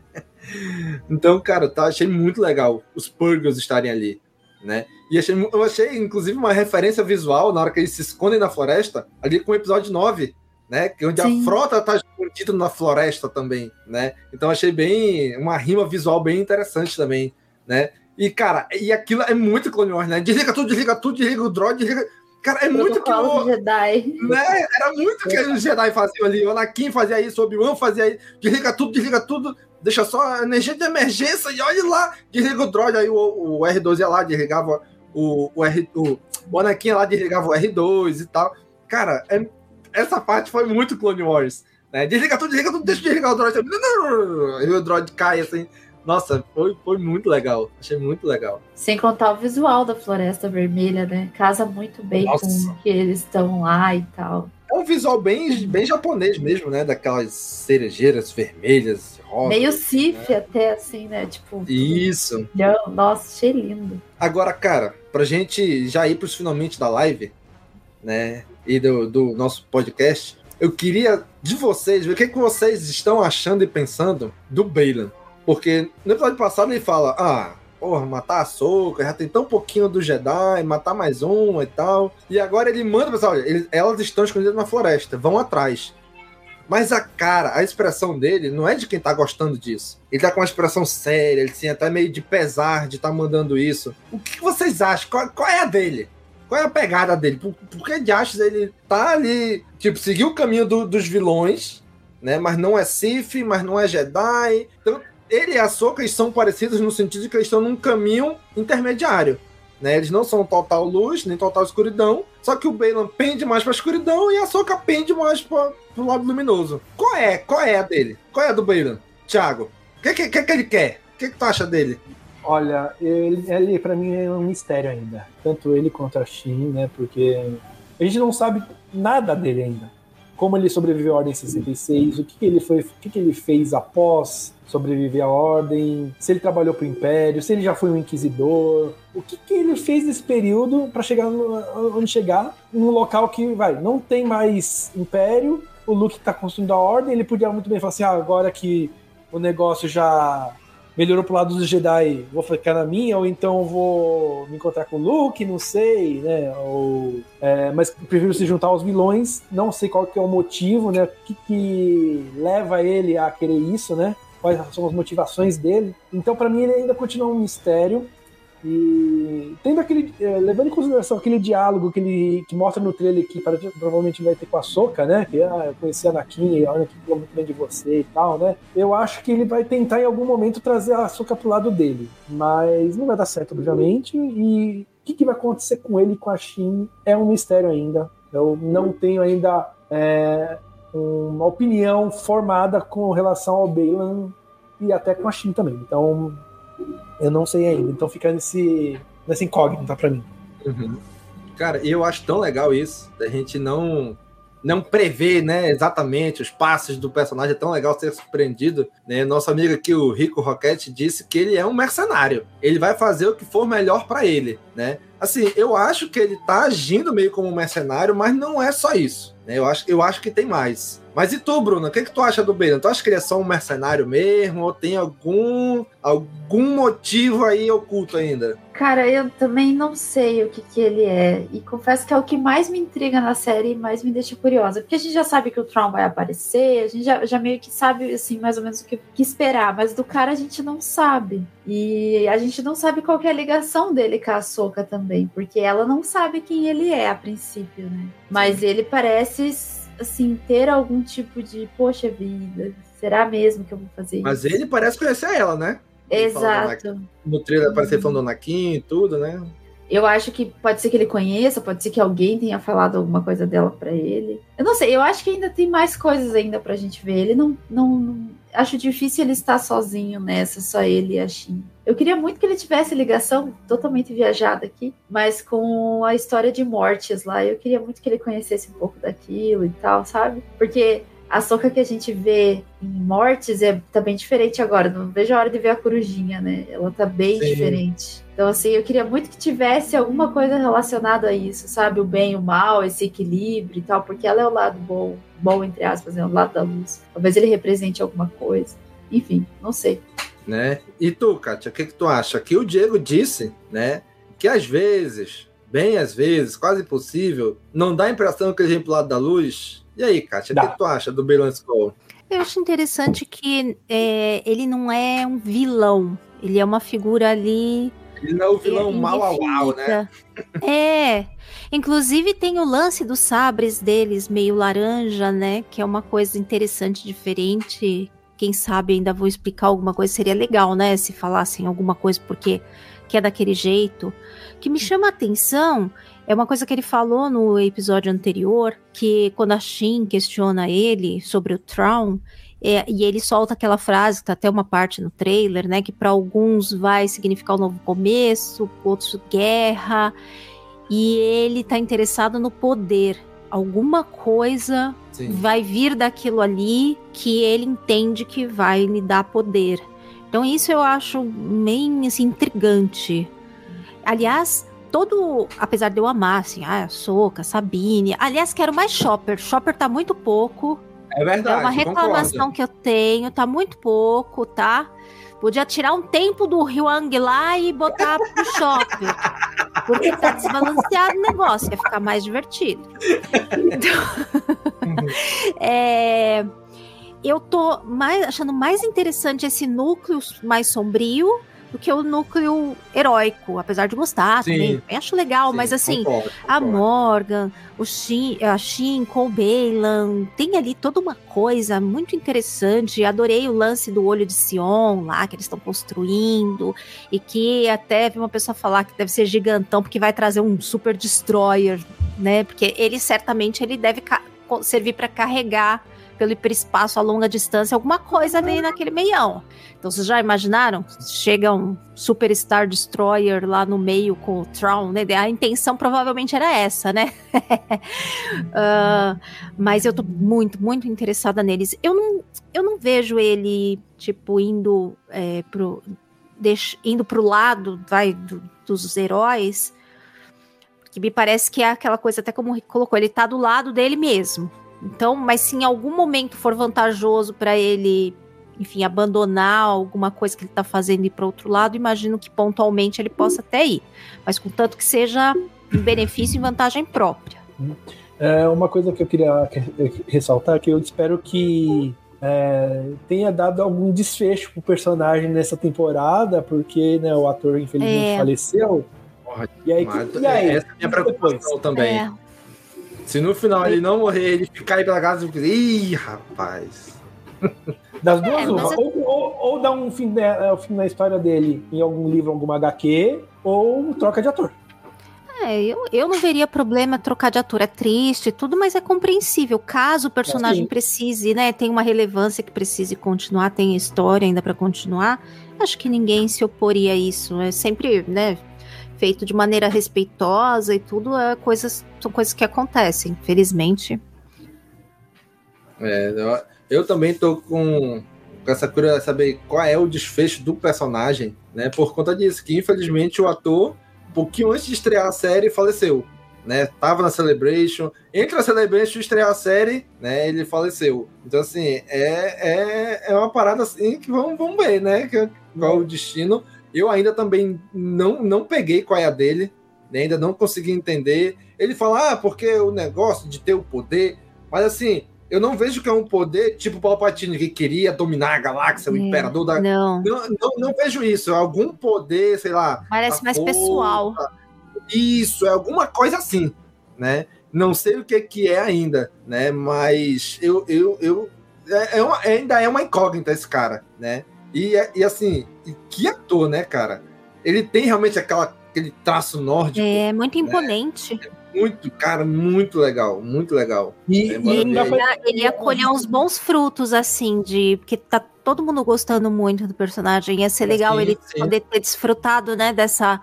então, cara, tá, achei muito legal os Purgers estarem ali, né? E achei, eu achei, inclusive, uma referência visual na hora que eles se escondem na floresta, ali com o episódio 9, né? Que onde Sim. a frota tá escondida na floresta também, né? Então achei bem uma rima visual bem interessante também, né? E, cara, e aquilo é muito Clone Wars, né? Desliga tudo, desliga tudo, desliga o droid, desliga. Cara, é muito que o. Jedi. Né? Era muito que os Jedi faziam ali. O Anakin fazia isso, o Obi-Wan fazia isso. Desliga tudo, desliga tudo. Deixa só energia de emergência e olha lá. Desliga o droid. Aí o, o R2 ia lá, desligava o, o, R, o, o Anakin lá, desligava o R2 e tal. Cara, é, essa parte foi muito Clone Wars. Né? Desliga tudo, desliga tudo, deixa eu desligar o droid. E o droid cai assim. Nossa, foi, foi muito legal. Achei muito legal. Sem contar o visual da Floresta Vermelha, né? Casa muito bem Nossa. com que eles estão lá e tal. É um visual bem, bem japonês mesmo, né? Daquelas cerejeiras vermelhas, rosas. Meio Sif né? até, assim, né? Tipo. Isso. Nossa, achei lindo. Agora, cara, pra gente já ir pros finalmente da live, né? E do, do nosso podcast, eu queria de vocês ver o que, que vocês estão achando e pensando do Bailan. Porque no episódio passado ele fala: Ah, porra, matar a Soca, já tem tão pouquinho do Jedi, matar mais um e tal. E agora ele manda pessoal: olha, elas estão escondidas na floresta, vão atrás. Mas a cara, a expressão dele não é de quem tá gostando disso. Ele tá com uma expressão séria, ele assim, até meio de pesar de tá mandando isso. O que, vocês acham? Qual, qual, é a dele? Qual é a pegada dele? Por, por que de achas ele tá ali, tipo, seguiu o caminho do, dos vilões, né? Mas não é Sith, mas não é Jedi. Então ele e a Soka são parecidos no sentido de que eles estão num caminho intermediário. Né? Eles não são total luz, nem total escuridão. Só que o Balan pende mais pra escuridão e a Soka pende mais pra, pro lado luminoso. Qual é? Qual é a dele? Qual é a do Balan? Thiago, o que, que, que, que ele quer? O que, que tu acha dele? Olha, ele, ele para mim é um mistério ainda. Tanto ele quanto a Shin, né? Porque a gente não sabe nada dele ainda como ele sobreviveu à Ordem 66, o que, que ele foi, o que, que ele fez após sobreviver à Ordem, se ele trabalhou para o Império, se ele já foi um Inquisidor, o que, que ele fez nesse período para chegar onde chegar, num local que vai, não tem mais Império, o Luke está construindo a Ordem, ele podia muito bem falar assim, ah, agora que o negócio já melhorou pro lado dos Jedi, vou ficar na minha, ou então vou me encontrar com o Luke, não sei, né? Ou, é, mas prefiro se juntar aos vilões, não sei qual que é o motivo, né? O que, que leva ele a querer isso, né? Quais são as motivações dele. Então, para mim, ele ainda continua um mistério. E tendo aquele. É, levando em consideração aquele diálogo que ele que mostra no trailer que provavelmente vai ter com a Soca, né? Que ah, eu conheci a Anakin, olha que falou muito bem de você e tal, né? Eu acho que ele vai tentar em algum momento trazer a Soca pro lado dele. Mas não vai dar certo, obviamente. E o que, que vai acontecer com ele e com a Shin é um mistério ainda. Eu não tenho ainda é, uma opinião formada com relação ao Balan e até com a Shin também. Então eu não sei ainda. Então fica nesse, nessa incógnita para mim. Uhum. Cara, eu acho tão legal isso, da gente não não prever, né, exatamente os passos do personagem, é tão legal ser surpreendido, né? Nosso amigo aqui, o Rico Roquette, disse que ele é um mercenário. Ele vai fazer o que for melhor para ele, né? Assim, eu acho que ele tá agindo meio como um mercenário, mas não é só isso. Né? Eu, acho, eu acho que tem mais. Mas e tu, Bruno? O que, que tu acha do Balen? Tu acha que ele é só um mercenário mesmo? Ou tem algum, algum motivo aí oculto ainda? Cara, eu também não sei o que, que ele é. E confesso que é o que mais me intriga na série e mais me deixa curiosa. Porque a gente já sabe que o Tron vai aparecer, a gente já, já meio que sabe, assim, mais ou menos o que, que esperar. Mas do cara a gente não sabe. E a gente não sabe qual é a ligação dele com a Soca também. Porque ela não sabe quem ele é a princípio, né? Mas ele parece assim, ter algum tipo de, poxa vida, será mesmo que eu vou fazer Mas isso? Mas ele parece conhecer ela, né? Exato. No trailer aparece uhum. falando do Anakin e tudo, né? Eu acho que pode ser que ele conheça, pode ser que alguém tenha falado alguma coisa dela para ele. Eu não sei, eu acho que ainda tem mais coisas ainda pra gente ver. Ele não, não, acho difícil ele estar sozinho nessa, só ele e a Shin. Eu queria muito que ele tivesse ligação totalmente viajada aqui, mas com a história de mortes lá, eu queria muito que ele conhecesse um pouco daquilo e tal, sabe? Porque a soca que a gente vê em Mortes é, tá bem diferente agora. Não vejo a hora de ver a corujinha, né? Ela tá bem Sim. diferente. Então, assim, eu queria muito que tivesse alguma coisa relacionada a isso, sabe? O bem e o mal, esse equilíbrio e tal, porque ela é o lado bom, bom entre aspas, é o lado da luz. Talvez ele represente alguma coisa. Enfim, não sei. Né? E tu, Kátia, o que, que tu acha? Que o Diego disse, né? Que às vezes, bem às vezes, quase impossível, não dá a impressão que ele vem pro lado da luz e aí, Kátia, o que tu acha do Balan Skull? Eu acho interessante que é, ele não é um vilão. Ele é uma figura ali. Ele não é o vilão é, mal ao mal, né? É. Inclusive tem o lance dos sabres deles, meio laranja, né? Que é uma coisa interessante, diferente. Quem sabe ainda vou explicar alguma coisa. Seria legal, né? Se falassem alguma coisa, porque que é daquele jeito. O que me chama a atenção é uma coisa que ele falou no episódio anterior, que quando a Shin questiona ele sobre o Traum, é, e ele solta aquela frase, que tá até uma parte no trailer, né? Que para alguns vai significar um novo começo, outros guerra. E ele tá interessado no poder. Alguma coisa Sim. vai vir daquilo ali que ele entende que vai lhe dar poder. Então isso eu acho bem assim, intrigante. Aliás, todo, apesar de eu amar, assim, ah, a Soca, Sabine. Aliás, quero mais Shopper. Shopper tá muito pouco. É verdade. É uma reclamação concordo. que eu tenho, tá muito pouco, tá? Podia tirar um tempo do Hyang lá e botar pro Shopper. Porque tá desbalanceado o negócio, ia ficar mais divertido. Então, é, eu tô mais, achando mais interessante esse núcleo mais sombrio do que o núcleo heróico, apesar de gostar Sim. também. Eu acho legal, Sim, mas assim, concordo, concordo. a Morgan, o Shin, a Shin com o Bailan, tem ali toda uma coisa muito interessante. Adorei o lance do olho de Sion lá, que eles estão construindo, e que até vi uma pessoa falar que deve ser gigantão, porque vai trazer um super destroyer, né? Porque ele certamente ele deve servir para carregar pelo hiperespaço a longa distância, alguma coisa ali naquele meião. Então, vocês já imaginaram? Chega um Superstar Destroyer lá no meio com o Tron, né? A intenção provavelmente era essa, né? uh, mas eu tô muito, muito interessada neles. Eu não, eu não vejo ele, tipo, indo é, pro, deix, indo pro lado, vai, do, dos heróis, que me parece que é aquela coisa, até como colocou, ele tá do lado dele mesmo. Então, mas se em algum momento for vantajoso para ele, enfim, abandonar alguma coisa que ele está fazendo e ir para outro lado, imagino que pontualmente ele possa até ir. Mas contanto que seja em benefício e vantagem própria. É uma coisa que eu queria ressaltar é que eu espero que é, tenha dado algum desfecho pro personagem nessa temporada, porque né, o ator infelizmente é. faleceu. Porra, e aí, que, e aí? Essa é a minha preocupação depois? também. É. Se no final ele não morrer, ele ficar aí pela casa, eu ih, rapaz. Das duas, é, uma. Ou, ou, ou, dá um fim, é, o fim da história dele em algum livro, alguma HQ, ou troca de ator. É, eu, eu não veria problema trocar de ator. É triste tudo, mas é compreensível. Caso o personagem precise, né? Tem uma relevância que precise continuar, tem história ainda para continuar. Acho que ninguém se oporia a isso. É sempre, né? Feito de maneira respeitosa e tudo, é coisas, são coisas que acontecem, felizmente. É, eu, eu também tô com, com essa curiosidade de saber qual é o desfecho do personagem, né? Por conta disso, que infelizmente o ator, um pouquinho antes de estrear a série, faleceu. Né, tava na Celebration, entre a Celebration e estrear a série, né, ele faleceu. Então, assim, é, é, é uma parada assim que vamos, vamos ver, né, que, qual é o destino. Eu ainda também não, não peguei qual é a dele, né? ainda não consegui entender. Ele fala, ah, porque o negócio de ter o poder, mas assim, eu não vejo que é um poder tipo Palpatine que queria dominar a galáxia, o é, imperador da. Não. não. Não, não. vejo isso. É algum poder, sei lá. Parece mais força. pessoal. Isso, é alguma coisa assim, né? Não sei o que, que é ainda, né? Mas eu, eu, eu é, é uma, ainda é uma incógnita esse cara, né? E, e assim, e que ator, né, cara? Ele tem realmente aquela, aquele traço nórdico. É, muito né? imponente. É muito, cara, muito legal, muito legal. E, é, e ele, ia, ele ia colher uns bons frutos, assim, de. Porque tá todo mundo gostando muito do personagem. Ia ser legal sim, ele sim. poder ter desfrutado, né, dessa.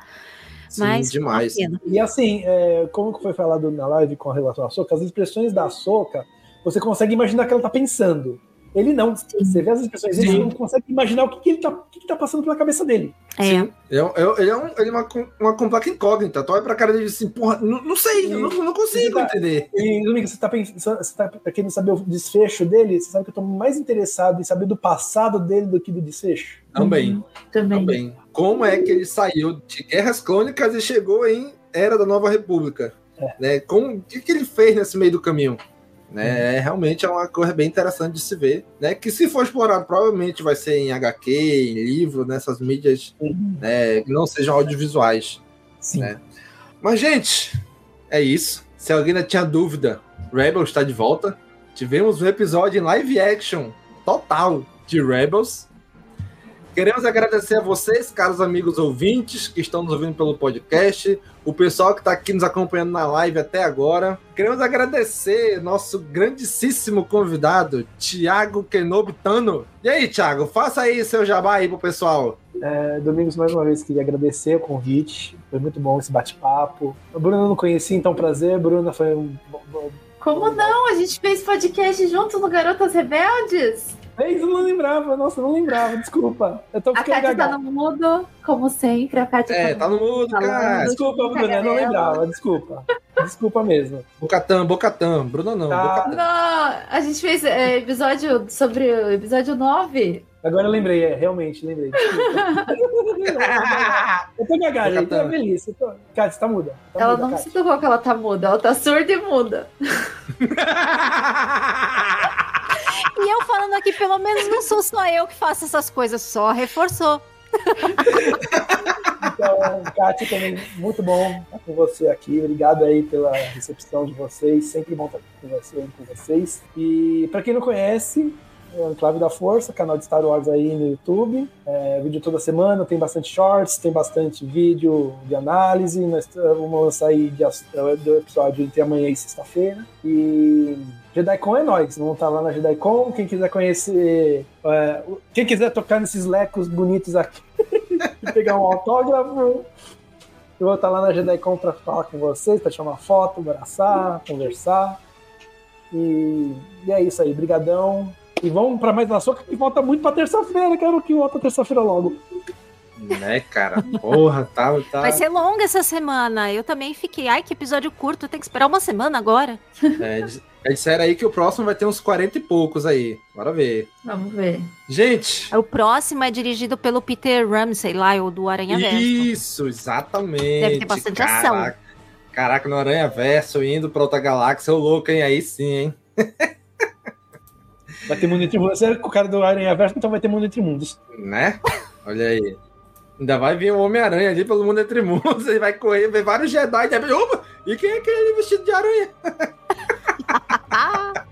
Sim, Mas, demais. E assim, é, como foi falado na live com relação à Soca, as expressões da Soca, você consegue imaginar o que ela tá pensando. Ele não. Sim. Você vê as expressões dele, você não consegue imaginar o que, que ele tá, o que, que tá passando pela cabeça dele. É. Ele é, ele é, um, ele é uma, uma completa incógnita. Tu olha pra cara dele assim, porra, não, não sei, não, não, consigo tá, entender. E, Domingo, você tá pensando, você tá querendo saber o desfecho dele? Você sabe que eu tô mais interessado em saber do passado dele do que do desfecho? Também. Uhum. Também. Também. Como é que ele saiu de Guerras Clônicas e chegou em Era da Nova República? É. Né? Como, o que, que ele fez nesse meio do caminho? Né? É, realmente é uma coisa bem interessante de se ver, né? Que se for explorado, provavelmente vai ser em HQ, em livro, nessas mídias uhum. né? que não sejam audiovisuais. Sim. Né? Mas, gente, é isso. Se alguém ainda tinha dúvida, Rebels está de volta. Tivemos um episódio em live action total de Rebels. Queremos agradecer a vocês, caros amigos ouvintes, que estão nos ouvindo pelo podcast, o pessoal que está aqui nos acompanhando na live até agora. Queremos agradecer nosso grandíssimo convidado, Tiago Kenobitano. E aí, Tiago, faça aí seu jabá aí pro pessoal. É, Domingos, mais uma vez, queria agradecer o convite. Foi muito bom esse bate-papo. A Bruna eu não conheci, então prazer. Bruna foi um. Como não? A gente fez podcast junto no Garotas Rebeldes. É isso, eu não lembrava. Nossa, eu não lembrava, desculpa. Eu tô a Kátia tá no mudo, como sempre. A Kátia é, tá no mudo, cara. Desculpa, Bruna, eu não lembrava, desculpa. Desculpa mesmo. Bocatã, Bocatã. Bruna não, tá. Não, a gente fez é, episódio sobre o episódio 9. Agora eu lembrei, é, realmente, lembrei. eu tô cagada, eu tô feliz. Eu tô... Cara, você tá muda. Tá ela muda, não Kátia. se tocou que ela tá muda, ela tá surda e muda. E eu falando aqui, pelo menos não sou só eu que faço essas coisas, só reforçou. Então, Kátia, também muito bom estar com você aqui. Obrigado aí pela recepção de vocês. Sempre bom estar você, com vocês. E para quem não conhece, Enclave da Força, canal de Star Wars aí no YouTube. É, vídeo toda semana, tem bastante shorts, tem bastante vídeo de análise. Nós vamos sair do episódio entre amanhã e sexta-feira. E JediCon é nós, vamos estar lá na JediCon. Quem quiser conhecer, é, quem quiser tocar nesses lecos bonitos aqui e pegar um autógrafo, eu vou estar lá na JediCon para falar com vocês, para tirar uma foto, abraçar, conversar. E, e é isso aí, brigadão. E vamos para mais na soca que volta muito para terça-feira. Quero que volta terça-feira logo. Né, cara? Porra, tá, tá. Vai ser longa essa semana. Eu também fiquei. Ai, que episódio curto. Tem que esperar uma semana agora. É, é disseram aí que o próximo vai ter uns 40 e poucos aí. Bora ver. Vamos ver. Gente. O próximo é dirigido pelo Peter Ramsey lá, o do Aranha Verso. Isso, exatamente. Deve ter bastante Caraca. ação. Caraca, no Aranha Verso, indo pra outra galáxia, o louco, hein? Aí sim, hein? Vai ter mundo entre mundos. É o cara do Aranha Verso, então vai ter mundo entre mundos. Né? Olha aí. Ainda vai vir o Homem-Aranha ali pelo mundo entre mundos. Ele vai correr, ver vários Jedi. E, opa, e quem é aquele vestido de aranha?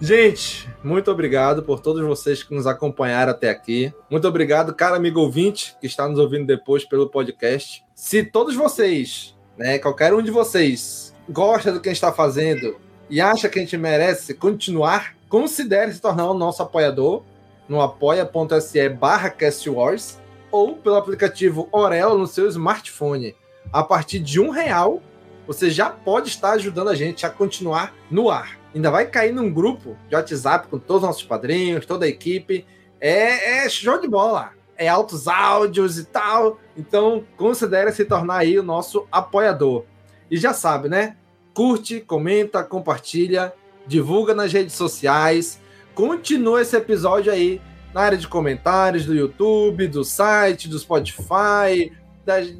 Gente, muito obrigado por todos vocês que nos acompanharam até aqui. Muito obrigado, cara amigo ouvinte, que está nos ouvindo depois pelo podcast. Se todos vocês, né, qualquer um de vocês, gosta do que a gente está fazendo e acha que a gente merece continuar, considere se tornar o nosso apoiador no apoia.se barra castwars ou pelo aplicativo Orelo no seu smartphone. A partir de um real, você já pode estar ajudando a gente a continuar no ar. Ainda vai cair num grupo de WhatsApp com todos os nossos padrinhos, toda a equipe. É, é show de bola. É altos áudios e tal. Então, considere se tornar aí o nosso apoiador. E já sabe, né? Curte, comenta, compartilha, divulga nas redes sociais. Continua esse episódio aí na área de comentários do YouTube, do site, do Spotify,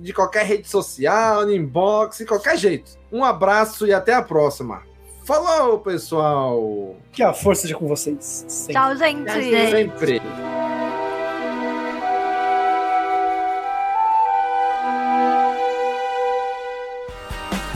de qualquer rede social, no inbox, de qualquer jeito. Um abraço e até a próxima. Falou, pessoal! Que a força seja com vocês. Sempre. Tchau, gente. Sempre.